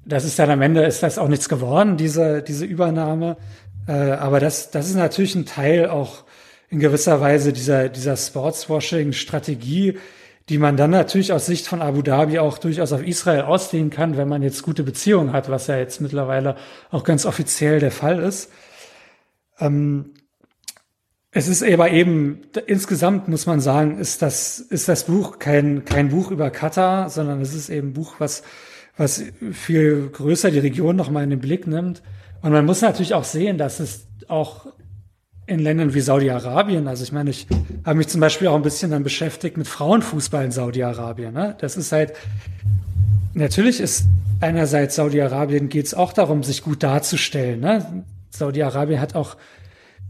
das ist dann am Ende ist das auch nichts geworden, diese, diese Übernahme. Äh, aber das, das ist natürlich ein Teil auch in gewisser Weise dieser, dieser Sportswashing-Strategie, die man dann natürlich aus Sicht von Abu Dhabi auch durchaus auf Israel ausdehnen kann, wenn man jetzt gute Beziehungen hat, was ja jetzt mittlerweile auch ganz offiziell der Fall ist. Ähm, es ist aber eben, insgesamt muss man sagen, ist das, ist das Buch kein, kein Buch über Katar, sondern es ist eben ein Buch, was, was viel größer die Region nochmal in den Blick nimmt. Und man muss natürlich auch sehen, dass es auch in Ländern wie Saudi-Arabien, also ich meine, ich habe mich zum Beispiel auch ein bisschen dann beschäftigt mit Frauenfußball in Saudi-Arabien. Ne? Das ist halt, natürlich ist einerseits Saudi-Arabien geht es auch darum, sich gut darzustellen. Ne? Saudi-Arabien hat auch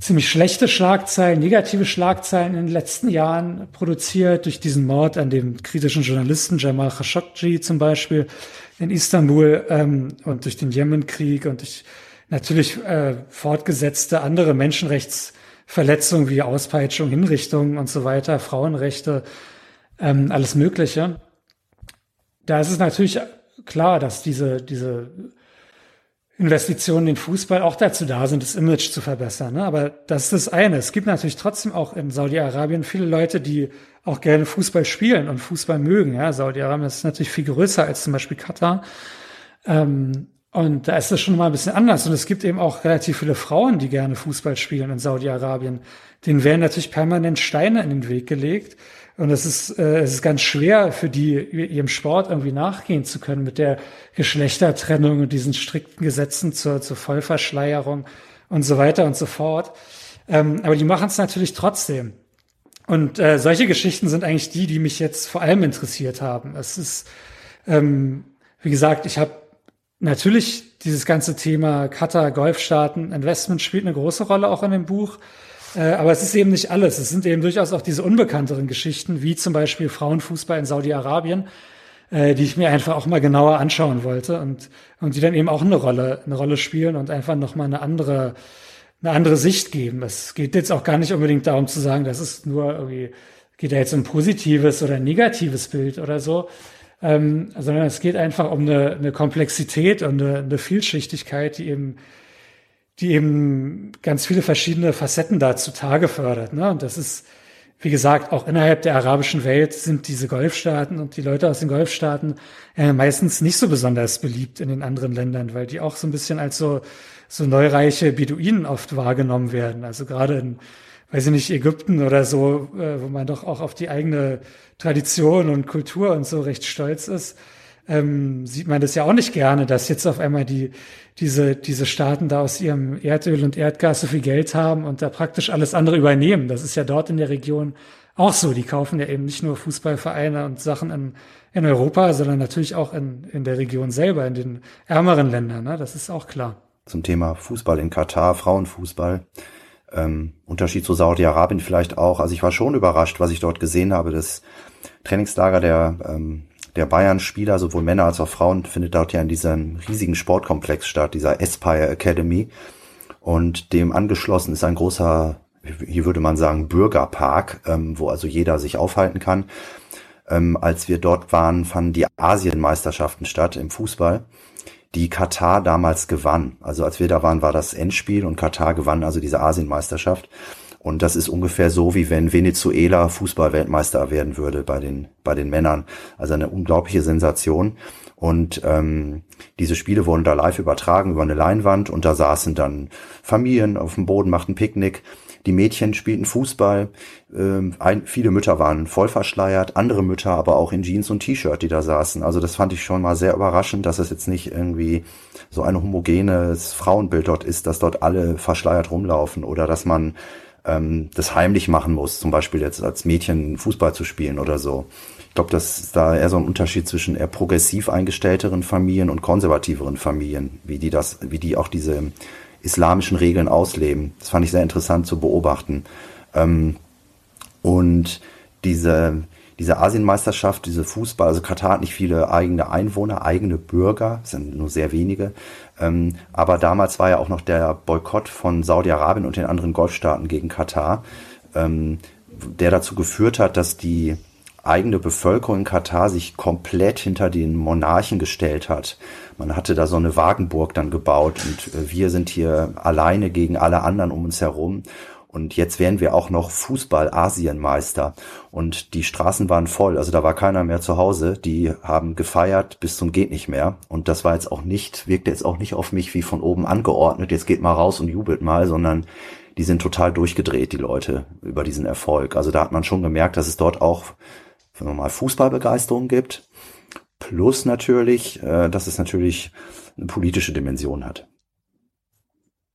ziemlich schlechte Schlagzeilen, negative Schlagzeilen in den letzten Jahren produziert durch diesen Mord an dem kritischen Journalisten Jamal Khashoggi zum Beispiel in Istanbul ähm, und durch den Jemenkrieg und durch natürlich äh, fortgesetzte andere Menschenrechtsverletzungen wie Auspeitschung, Hinrichtungen und so weiter, Frauenrechte, ähm, alles Mögliche. Da ist es natürlich klar, dass diese, diese Investitionen in Fußball auch dazu da sind, das Image zu verbessern. Ne? Aber das ist das eine. Es gibt natürlich trotzdem auch in Saudi-Arabien viele Leute, die auch gerne Fußball spielen und Fußball mögen. Ja? Saudi-Arabien ist natürlich viel größer als zum Beispiel Katar. Ähm, und da ist das schon mal ein bisschen anders. Und es gibt eben auch relativ viele Frauen, die gerne Fußball spielen in Saudi-Arabien. Denen werden natürlich permanent Steine in den Weg gelegt. Und es ist, äh, es ist ganz schwer für die, ihrem Sport irgendwie nachgehen zu können mit der Geschlechtertrennung und diesen strikten Gesetzen zur, zur Vollverschleierung und so weiter und so fort. Ähm, aber die machen es natürlich trotzdem. Und äh, solche Geschichten sind eigentlich die, die mich jetzt vor allem interessiert haben. Es ist, ähm, wie gesagt, ich habe natürlich dieses ganze Thema Qatar, Golfstaaten, Investment spielt eine große Rolle auch in dem Buch. Äh, aber es ist eben nicht alles. Es sind eben durchaus auch diese unbekannteren Geschichten, wie zum Beispiel Frauenfußball in Saudi-Arabien, äh, die ich mir einfach auch mal genauer anschauen wollte und, und die dann eben auch eine Rolle, eine Rolle spielen und einfach nochmal eine andere, eine andere Sicht geben. Es geht jetzt auch gar nicht unbedingt darum zu sagen, dass es nur irgendwie, geht da jetzt um positives oder negatives Bild oder so, ähm, sondern es geht einfach um eine, eine Komplexität und eine, eine Vielschichtigkeit, die eben die eben ganz viele verschiedene Facetten da zutage fördert. Ne? Und das ist, wie gesagt, auch innerhalb der arabischen Welt sind diese Golfstaaten und die Leute aus den Golfstaaten äh, meistens nicht so besonders beliebt in den anderen Ländern, weil die auch so ein bisschen als so, so neureiche Beduinen oft wahrgenommen werden. Also gerade in, weiß ich nicht, Ägypten oder so, äh, wo man doch auch auf die eigene Tradition und Kultur und so recht stolz ist ähm, sieht man das ja auch nicht gerne, dass jetzt auf einmal die, diese, diese Staaten da aus ihrem Erdöl und Erdgas so viel Geld haben und da praktisch alles andere übernehmen. Das ist ja dort in der Region auch so. Die kaufen ja eben nicht nur Fußballvereine und Sachen in, in Europa, sondern natürlich auch in, in der Region selber, in den ärmeren Ländern. Ne? Das ist auch klar. Zum Thema Fußball in Katar, Frauenfußball. Ähm, Unterschied zu Saudi-Arabien vielleicht auch. Also ich war schon überrascht, was ich dort gesehen habe. Das Trainingslager der ähm, der Bayern-Spieler, sowohl Männer als auch Frauen, findet dort ja in diesem riesigen Sportkomplex statt, dieser Aspire Academy. Und dem angeschlossen ist ein großer, hier würde man sagen, Bürgerpark, ähm, wo also jeder sich aufhalten kann. Ähm, als wir dort waren, fanden die Asienmeisterschaften statt im Fußball, die Katar damals gewann. Also als wir da waren, war das Endspiel und Katar gewann also diese Asienmeisterschaft. Und das ist ungefähr so, wie wenn Venezuela Fußballweltmeister werden würde bei den, bei den Männern. Also eine unglaubliche Sensation. Und ähm, diese Spiele wurden da live übertragen über eine Leinwand und da saßen dann Familien auf dem Boden, machten Picknick. Die Mädchen spielten Fußball, ähm, ein, viele Mütter waren voll verschleiert, andere Mütter aber auch in Jeans und T-Shirt, die da saßen. Also das fand ich schon mal sehr überraschend, dass es jetzt nicht irgendwie so ein homogenes Frauenbild dort ist, dass dort alle verschleiert rumlaufen oder dass man ähm, das heimlich machen muss, zum Beispiel jetzt als Mädchen Fußball zu spielen oder so. Ich glaube, das ist da eher so ein Unterschied zwischen eher progressiv eingestellteren Familien und konservativeren Familien, wie die das, wie die auch diese islamischen Regeln ausleben. Das fand ich sehr interessant zu beobachten. Ähm, und diese, diese Asienmeisterschaft, diese Fußball, also Katar hat nicht viele eigene Einwohner, eigene Bürger, sind nur sehr wenige. Ähm, aber damals war ja auch noch der Boykott von Saudi-Arabien und den anderen Golfstaaten gegen Katar, ähm, der dazu geführt hat, dass die eigene Bevölkerung in Katar sich komplett hinter den Monarchen gestellt hat. Man hatte da so eine Wagenburg dann gebaut und äh, wir sind hier alleine gegen alle anderen um uns herum. Und jetzt wären wir auch noch Fußball-Asienmeister. Und die Straßen waren voll, also da war keiner mehr zu Hause. Die haben gefeiert bis zum geht nicht mehr. Und das war jetzt auch nicht, wirkte jetzt auch nicht auf mich wie von oben angeordnet. Jetzt geht mal raus und jubelt mal, sondern die sind total durchgedreht, die Leute, über diesen Erfolg. Also da hat man schon gemerkt, dass es dort auch wenn man mal Fußballbegeisterung gibt, plus natürlich, äh, dass es natürlich eine politische Dimension hat.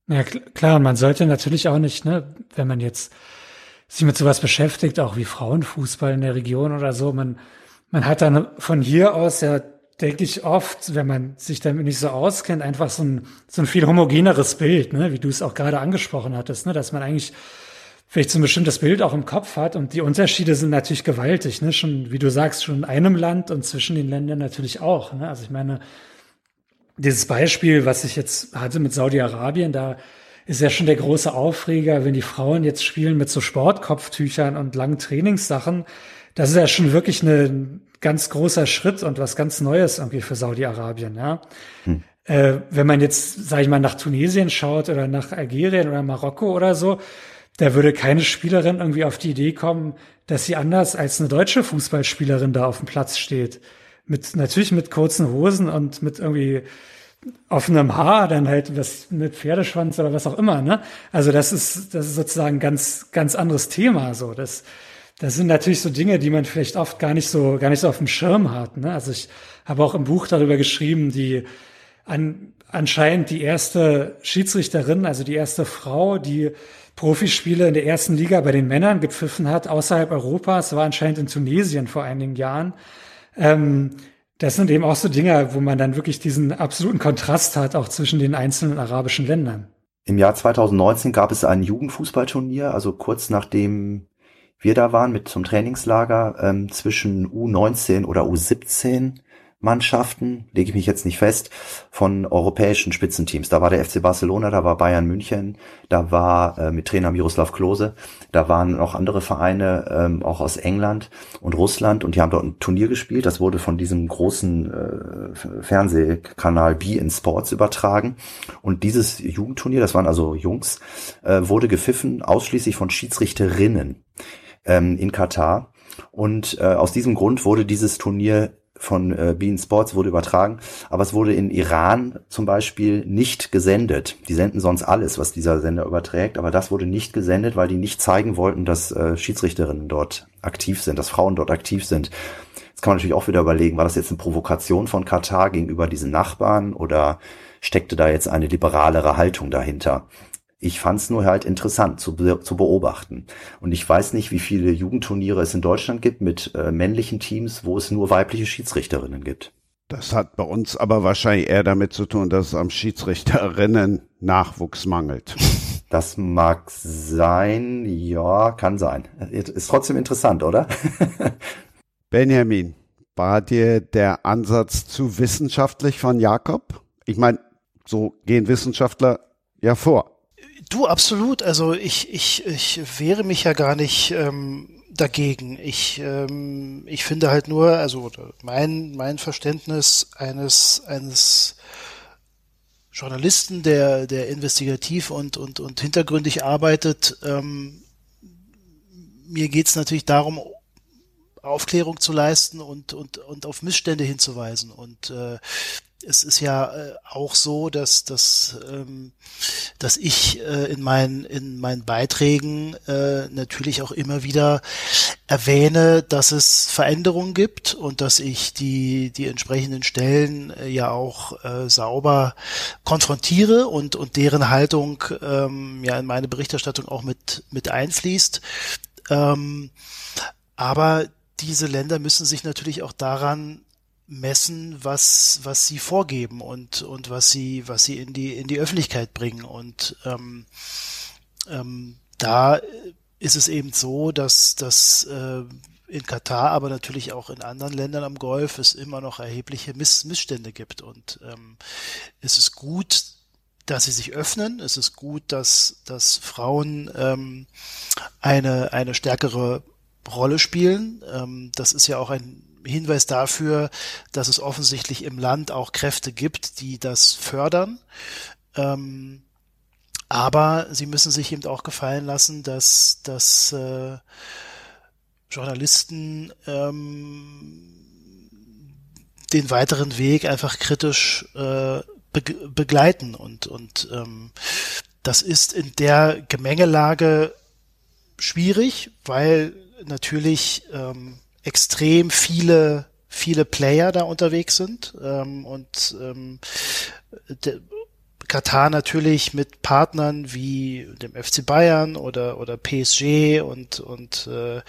Ja, klar, und man sollte natürlich auch nicht, ne, wenn man jetzt sich mit sowas beschäftigt, auch wie Frauenfußball in der Region oder so, man, man hat dann von hier aus ja, denke ich oft, wenn man sich damit nicht so auskennt, einfach so ein, so ein viel homogeneres Bild, ne, wie du es auch gerade angesprochen hattest, ne, dass man eigentlich vielleicht so ein bestimmtes Bild auch im Kopf hat. Und die Unterschiede sind natürlich gewaltig, ne? Schon, wie du sagst, schon in einem Land und zwischen den Ländern natürlich auch. Ne? Also ich meine, dieses Beispiel, was ich jetzt hatte mit Saudi-Arabien, da ist ja schon der große Aufreger, wenn die Frauen jetzt spielen mit so Sportkopftüchern und langen Trainingssachen. Das ist ja schon wirklich ein ganz großer Schritt und was ganz Neues irgendwie für Saudi-Arabien, ja. Hm. Äh, wenn man jetzt, sage ich mal, nach Tunesien schaut oder nach Algerien oder Marokko oder so, da würde keine Spielerin irgendwie auf die Idee kommen, dass sie anders als eine deutsche Fußballspielerin da auf dem Platz steht. Mit, natürlich mit kurzen Hosen und mit irgendwie offenem Haar, dann halt was mit Pferdeschwanz oder was auch immer, ne? Also das ist, das ist sozusagen ein ganz, ganz anderes Thema, so. Das, das sind natürlich so Dinge, die man vielleicht oft gar nicht so, gar nicht so auf dem Schirm hat, ne? Also ich habe auch im Buch darüber geschrieben, die an, anscheinend die erste Schiedsrichterin, also die erste Frau, die Profispiele in der ersten Liga bei den Männern gepfiffen hat, außerhalb Europas, war anscheinend in Tunesien vor einigen Jahren. Ähm, das sind eben auch so Dinge, wo man dann wirklich diesen absoluten Kontrast hat, auch zwischen den einzelnen arabischen Ländern. Im Jahr 2019 gab es ein Jugendfußballturnier, also kurz nachdem wir da waren mit zum Trainingslager ähm, zwischen U19 oder U17 Mannschaften, lege ich mich jetzt nicht fest, von europäischen Spitzenteams. Da war der FC Barcelona, da war Bayern München, da war äh, mit Trainer Miroslav Klose, da waren noch andere Vereine, ähm, auch aus England und Russland und die haben dort ein Turnier gespielt. Das wurde von diesem großen äh, Fernsehkanal Be in Sports übertragen. Und dieses Jugendturnier, das waren also Jungs, äh, wurde gepfiffen ausschließlich von Schiedsrichterinnen ähm, in Katar. Und äh, aus diesem Grund wurde dieses Turnier von äh, Bean Sports wurde übertragen, aber es wurde in Iran zum Beispiel nicht gesendet. Die senden sonst alles, was dieser Sender überträgt, aber das wurde nicht gesendet, weil die nicht zeigen wollten, dass äh, Schiedsrichterinnen dort aktiv sind, dass Frauen dort aktiv sind. Jetzt kann man natürlich auch wieder überlegen, war das jetzt eine Provokation von Katar gegenüber diesen Nachbarn oder steckte da jetzt eine liberalere Haltung dahinter? Ich fand es nur halt interessant zu, zu beobachten. Und ich weiß nicht, wie viele Jugendturniere es in Deutschland gibt mit äh, männlichen Teams, wo es nur weibliche Schiedsrichterinnen gibt. Das hat bei uns aber wahrscheinlich eher damit zu tun, dass es am Schiedsrichterinnen Nachwuchs mangelt. Das mag sein, ja, kann sein. Ist trotzdem interessant, oder? Benjamin, war dir der Ansatz zu wissenschaftlich von Jakob? Ich meine, so gehen Wissenschaftler ja vor. Du, absolut. Also ich, ich, ich wehre mich ja gar nicht ähm, dagegen. Ich, ähm, ich finde halt nur, also mein, mein Verständnis eines, eines Journalisten, der, der investigativ und, und, und hintergründig arbeitet, ähm, mir geht's natürlich darum, Aufklärung zu leisten und, und, und auf Missstände hinzuweisen. Und äh, es ist ja äh, auch so, dass, dass, ähm, dass ich äh, in, meinen, in meinen Beiträgen äh, natürlich auch immer wieder erwähne, dass es Veränderungen gibt und dass ich die, die entsprechenden Stellen äh, ja auch äh, sauber konfrontiere und, und deren Haltung ähm, ja in meine Berichterstattung auch mit, mit einfließt. Ähm, aber diese Länder müssen sich natürlich auch daran messen, was, was sie vorgeben und, und was sie, was sie in die, in die Öffentlichkeit bringen. Und ähm, ähm, da ist es eben so, dass, dass äh, in Katar, aber natürlich auch in anderen Ländern am Golf es immer noch erhebliche Miss Missstände gibt. Und ähm, es ist gut, dass sie sich öffnen. Es ist gut, dass, dass Frauen ähm, eine, eine stärkere Rolle spielen. Ähm, das ist ja auch ein Hinweis dafür, dass es offensichtlich im Land auch Kräfte gibt, die das fördern. Ähm, aber sie müssen sich eben auch gefallen lassen, dass, dass äh, Journalisten ähm, den weiteren Weg einfach kritisch äh, be begleiten und und ähm, das ist in der Gemengelage schwierig, weil natürlich ähm, extrem viele viele Player da unterwegs sind ähm, und ähm, de, Katar natürlich mit Partnern wie dem FC Bayern oder oder PSG und und äh,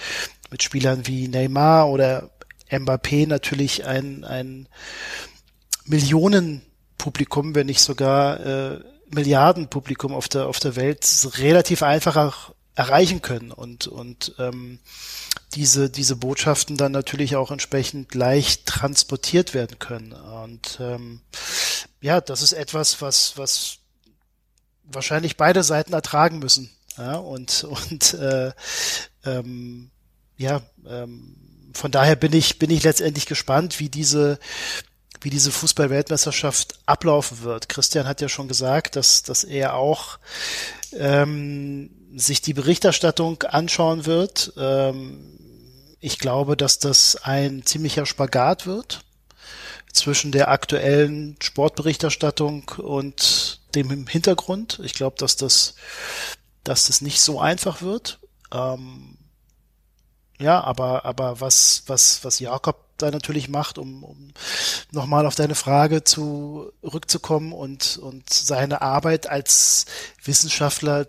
mit Spielern wie Neymar oder Mbappé natürlich ein ein Millionenpublikum, wenn nicht sogar äh, Milliardenpublikum auf der auf der Welt. Relativ einfach erreichen können und und ähm, diese, diese Botschaften dann natürlich auch entsprechend leicht transportiert werden können. Und ähm, ja, das ist etwas, was, was wahrscheinlich beide Seiten ertragen müssen. Ja, und, und äh, ähm, ja, ähm, von daher bin ich, bin ich letztendlich gespannt, wie diese, wie diese Fußball-Weltmeisterschaft ablaufen wird. Christian hat ja schon gesagt, dass, dass er auch ähm, sich die Berichterstattung anschauen wird. Ähm, ich glaube, dass das ein ziemlicher Spagat wird zwischen der aktuellen Sportberichterstattung und dem Hintergrund. Ich glaube, dass das, dass das nicht so einfach wird. Ähm, ja, aber, aber was, was, was Jakob da natürlich macht, um, um nochmal auf deine Frage zurückzukommen und, und seine Arbeit als Wissenschaftler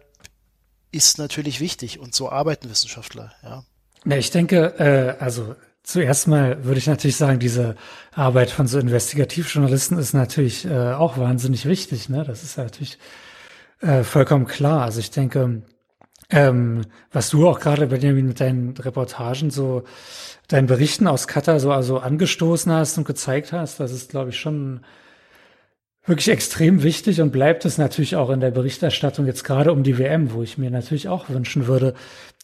ist natürlich wichtig und so arbeiten Wissenschaftler, ja. Ja, ich denke, äh, also zuerst mal würde ich natürlich sagen, diese Arbeit von so Investigativjournalisten ist natürlich äh, auch wahnsinnig wichtig. Ne? Das ist natürlich äh, vollkommen klar. Also ich denke, ähm, was du auch gerade Benjamin mit deinen Reportagen so, deinen Berichten aus Katar so also angestoßen hast und gezeigt hast, das ist, glaube ich, schon wirklich extrem wichtig und bleibt es natürlich auch in der Berichterstattung jetzt gerade um die WM, wo ich mir natürlich auch wünschen würde,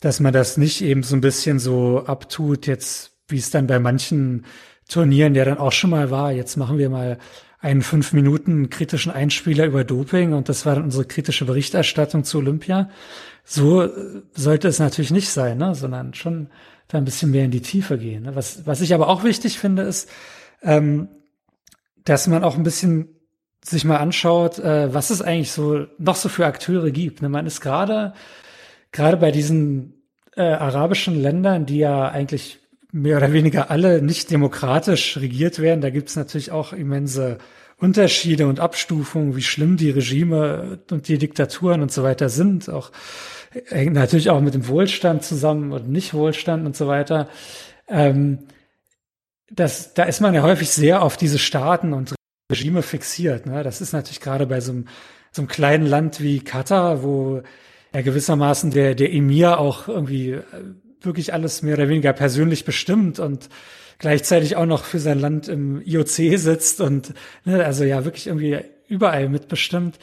dass man das nicht eben so ein bisschen so abtut, jetzt wie es dann bei manchen Turnieren ja dann auch schon mal war. Jetzt machen wir mal einen fünf Minuten kritischen Einspieler über Doping und das war dann unsere kritische Berichterstattung zu Olympia. So äh, sollte es natürlich nicht sein, ne? sondern schon da ein bisschen mehr in die Tiefe gehen. Ne? Was, was ich aber auch wichtig finde, ist, ähm, dass man auch ein bisschen sich mal anschaut, äh, was es eigentlich so noch so für Akteure gibt. Ne? Man ist gerade gerade bei diesen äh, arabischen Ländern, die ja eigentlich mehr oder weniger alle nicht demokratisch regiert werden, da gibt es natürlich auch immense Unterschiede und Abstufungen, wie schlimm die Regime und die Diktaturen und so weiter sind. Auch hängt natürlich auch mit dem Wohlstand zusammen und Nicht-Wohlstand und so weiter. Ähm, das, da ist man ja häufig sehr auf diese Staaten und Regime fixiert. Ne? Das ist natürlich gerade bei so einem, so einem kleinen Land wie Katar, wo ja gewissermaßen der, der Emir auch irgendwie äh, wirklich alles mehr oder weniger persönlich bestimmt und gleichzeitig auch noch für sein Land im IOC sitzt und ne, also ja wirklich irgendwie überall mitbestimmt,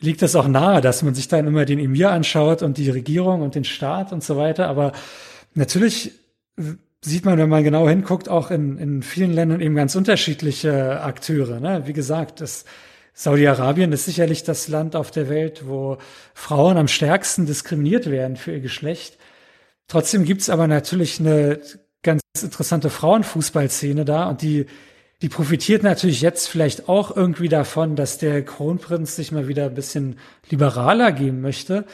liegt es auch nahe, dass man sich dann immer den Emir anschaut und die Regierung und den Staat und so weiter. Aber natürlich sieht man, wenn man genau hinguckt, auch in, in vielen Ländern eben ganz unterschiedliche Akteure. Ne? Wie gesagt, das Saudi-Arabien ist sicherlich das Land auf der Welt, wo Frauen am stärksten diskriminiert werden für ihr Geschlecht. Trotzdem gibt's aber natürlich eine ganz interessante Frauenfußballszene da und die, die profitiert natürlich jetzt vielleicht auch irgendwie davon, dass der Kronprinz sich mal wieder ein bisschen liberaler geben möchte.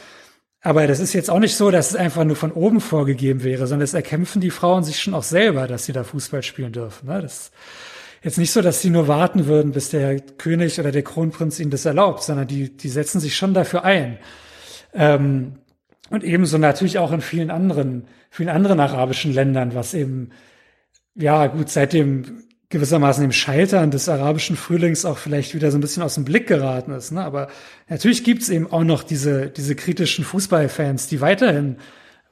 Aber das ist jetzt auch nicht so, dass es einfach nur von oben vorgegeben wäre, sondern es erkämpfen die Frauen sich schon auch selber, dass sie da Fußball spielen dürfen. Ne? Das ist jetzt nicht so, dass sie nur warten würden, bis der König oder der Kronprinz ihnen das erlaubt, sondern die, die setzen sich schon dafür ein. Ähm, und ebenso natürlich auch in vielen anderen, vielen anderen arabischen Ländern, was eben, ja, gut, seit dem gewissermaßen dem Scheitern des arabischen Frühlings auch vielleicht wieder so ein bisschen aus dem Blick geraten ist. Ne? Aber natürlich gibt's eben auch noch diese, diese kritischen Fußballfans, die weiterhin,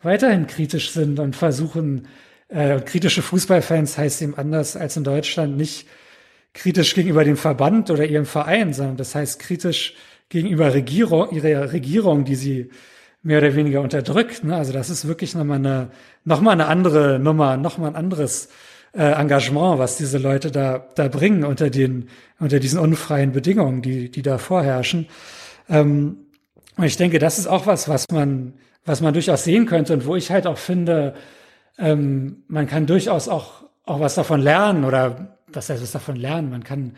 weiterhin kritisch sind und versuchen, äh, kritische Fußballfans heißt eben anders als in Deutschland nicht kritisch gegenüber dem Verband oder ihrem Verein, sondern das heißt kritisch gegenüber Regierung, ihrer Regierung, die sie mehr oder weniger unterdrückt. Ne? Also das ist wirklich nochmal eine, nochmal eine andere Nummer, nochmal ein anderes äh, Engagement, was diese Leute da, da bringen unter den, unter diesen unfreien Bedingungen, die, die da vorherrschen. Ähm, und ich denke, das ist auch was, was man, was man durchaus sehen könnte und wo ich halt auch finde, ähm, man kann durchaus auch, auch was davon lernen oder was heißt was davon lernen? Man kann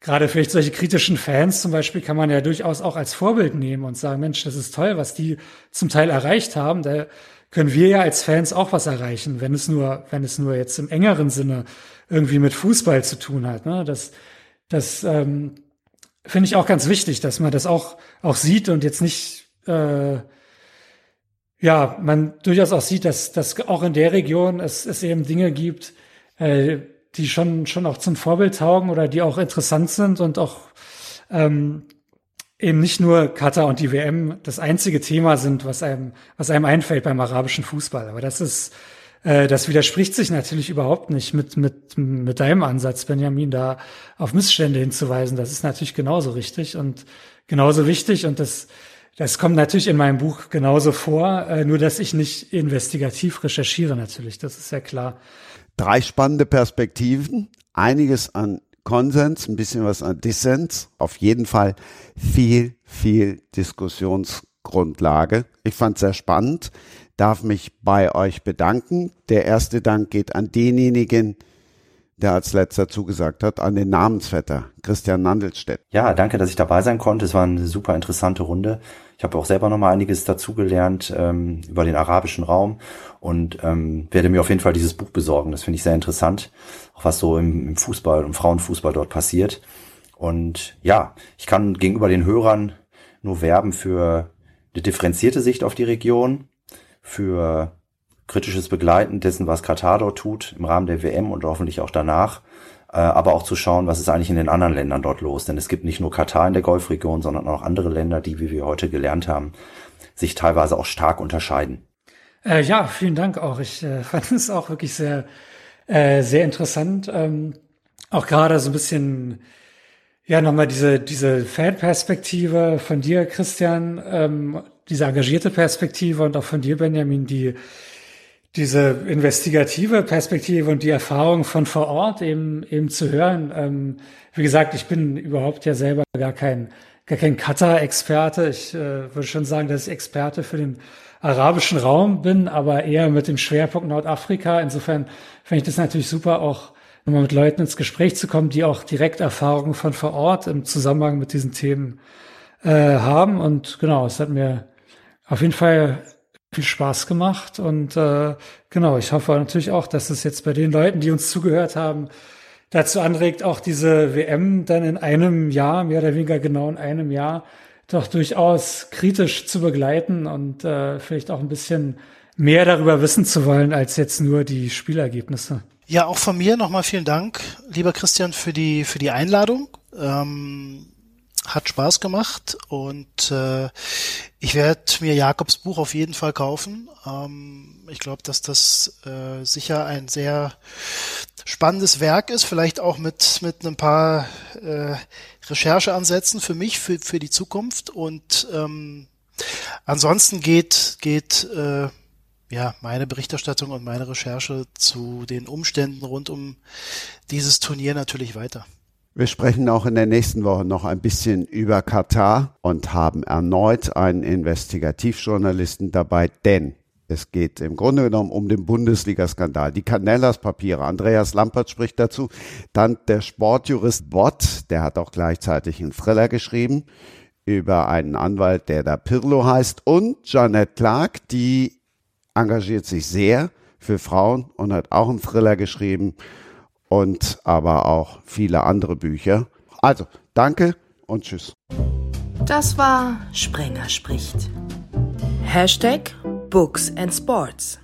gerade vielleicht solche kritischen Fans zum Beispiel kann man ja durchaus auch als Vorbild nehmen und sagen, Mensch, das ist toll, was die zum Teil erreicht haben. Da können wir ja als Fans auch was erreichen, wenn es nur, wenn es nur jetzt im engeren Sinne irgendwie mit Fußball zu tun hat. Ne? Das, das ähm, finde ich auch ganz wichtig, dass man das auch, auch sieht und jetzt nicht, äh, ja, man durchaus auch sieht, dass, dass auch in der Region es, es eben Dinge gibt, äh, die schon, schon auch zum Vorbild taugen oder die auch interessant sind und auch ähm, eben nicht nur Katar und die WM das einzige Thema sind, was einem, was einem einfällt beim arabischen Fußball. Aber das ist, äh, das widerspricht sich natürlich überhaupt nicht mit, mit, mit deinem Ansatz, Benjamin, da auf Missstände hinzuweisen. Das ist natürlich genauso richtig und genauso wichtig und das, das kommt natürlich in meinem Buch genauso vor, äh, nur dass ich nicht investigativ recherchiere natürlich, das ist ja klar. Drei spannende Perspektiven, einiges an Konsens, ein bisschen was an Dissens, auf jeden Fall viel, viel Diskussionsgrundlage. Ich fand es sehr spannend, darf mich bei euch bedanken. Der erste Dank geht an denjenigen, der als letzter zugesagt hat, an den Namensvetter, Christian Nandelstedt. Ja, danke, dass ich dabei sein konnte. Es war eine super interessante Runde. Ich habe auch selber noch mal einiges dazugelernt ähm, über den arabischen Raum und ähm, werde mir auf jeden Fall dieses Buch besorgen. Das finde ich sehr interessant, auch was so im, im Fußball, im Frauenfußball dort passiert. Und ja, ich kann gegenüber den Hörern nur werben für eine differenzierte Sicht auf die Region, für kritisches Begleiten dessen, was Katar dort tut im Rahmen der WM und hoffentlich auch danach, äh, aber auch zu schauen, was ist eigentlich in den anderen Ländern dort los. Denn es gibt nicht nur Katar in der Golfregion, sondern auch andere Länder, die, wie wir heute gelernt haben, sich teilweise auch stark unterscheiden. Äh, ja, vielen Dank auch. Ich äh, fand es auch wirklich sehr, äh, sehr interessant. Ähm, auch gerade so ein bisschen, ja, nochmal diese, diese Fanperspektive von dir, Christian, ähm, diese engagierte Perspektive und auch von dir, Benjamin, die diese investigative Perspektive und die Erfahrung von vor Ort eben eben zu hören. Ähm, wie gesagt, ich bin überhaupt ja selber gar kein gar kein Katar-Experte. Ich äh, würde schon sagen, dass ich Experte für den arabischen Raum bin, aber eher mit dem Schwerpunkt Nordafrika. Insofern fände ich das natürlich super, auch nochmal mit Leuten ins Gespräch zu kommen, die auch direkt Erfahrungen von vor Ort im Zusammenhang mit diesen Themen äh, haben. Und genau, es hat mir auf jeden Fall viel Spaß gemacht und äh, genau, ich hoffe natürlich auch, dass es jetzt bei den Leuten, die uns zugehört haben, dazu anregt, auch diese WM dann in einem Jahr, mehr oder weniger genau in einem Jahr, doch durchaus kritisch zu begleiten und äh, vielleicht auch ein bisschen mehr darüber wissen zu wollen, als jetzt nur die Spielergebnisse. Ja, auch von mir nochmal vielen Dank, lieber Christian, für die, für die Einladung. Ähm, hat Spaß gemacht und äh, ich werde mir Jakobs Buch auf jeden Fall kaufen. Ähm, ich glaube, dass das äh, sicher ein sehr spannendes Werk ist, vielleicht auch mit, mit ein paar äh, Rechercheansätzen für mich, für, für die Zukunft. Und ähm, ansonsten geht, geht äh, ja meine Berichterstattung und meine Recherche zu den Umständen rund um dieses Turnier natürlich weiter. Wir sprechen auch in der nächsten Woche noch ein bisschen über Katar und haben erneut einen Investigativjournalisten dabei, denn Es geht im Grunde genommen um den Bundesliga-Skandal. Die Canellas-Papiere. Andreas Lampert spricht dazu. Dann der Sportjurist Bott, der hat auch gleichzeitig einen Thriller geschrieben über einen Anwalt, der da Pirlo heißt. Und Janet Clark, die engagiert sich sehr für Frauen und hat auch einen Thriller geschrieben und aber auch viele andere Bücher. Also, danke und tschüss. Das war Sprenger spricht. Hashtag Books and Sports.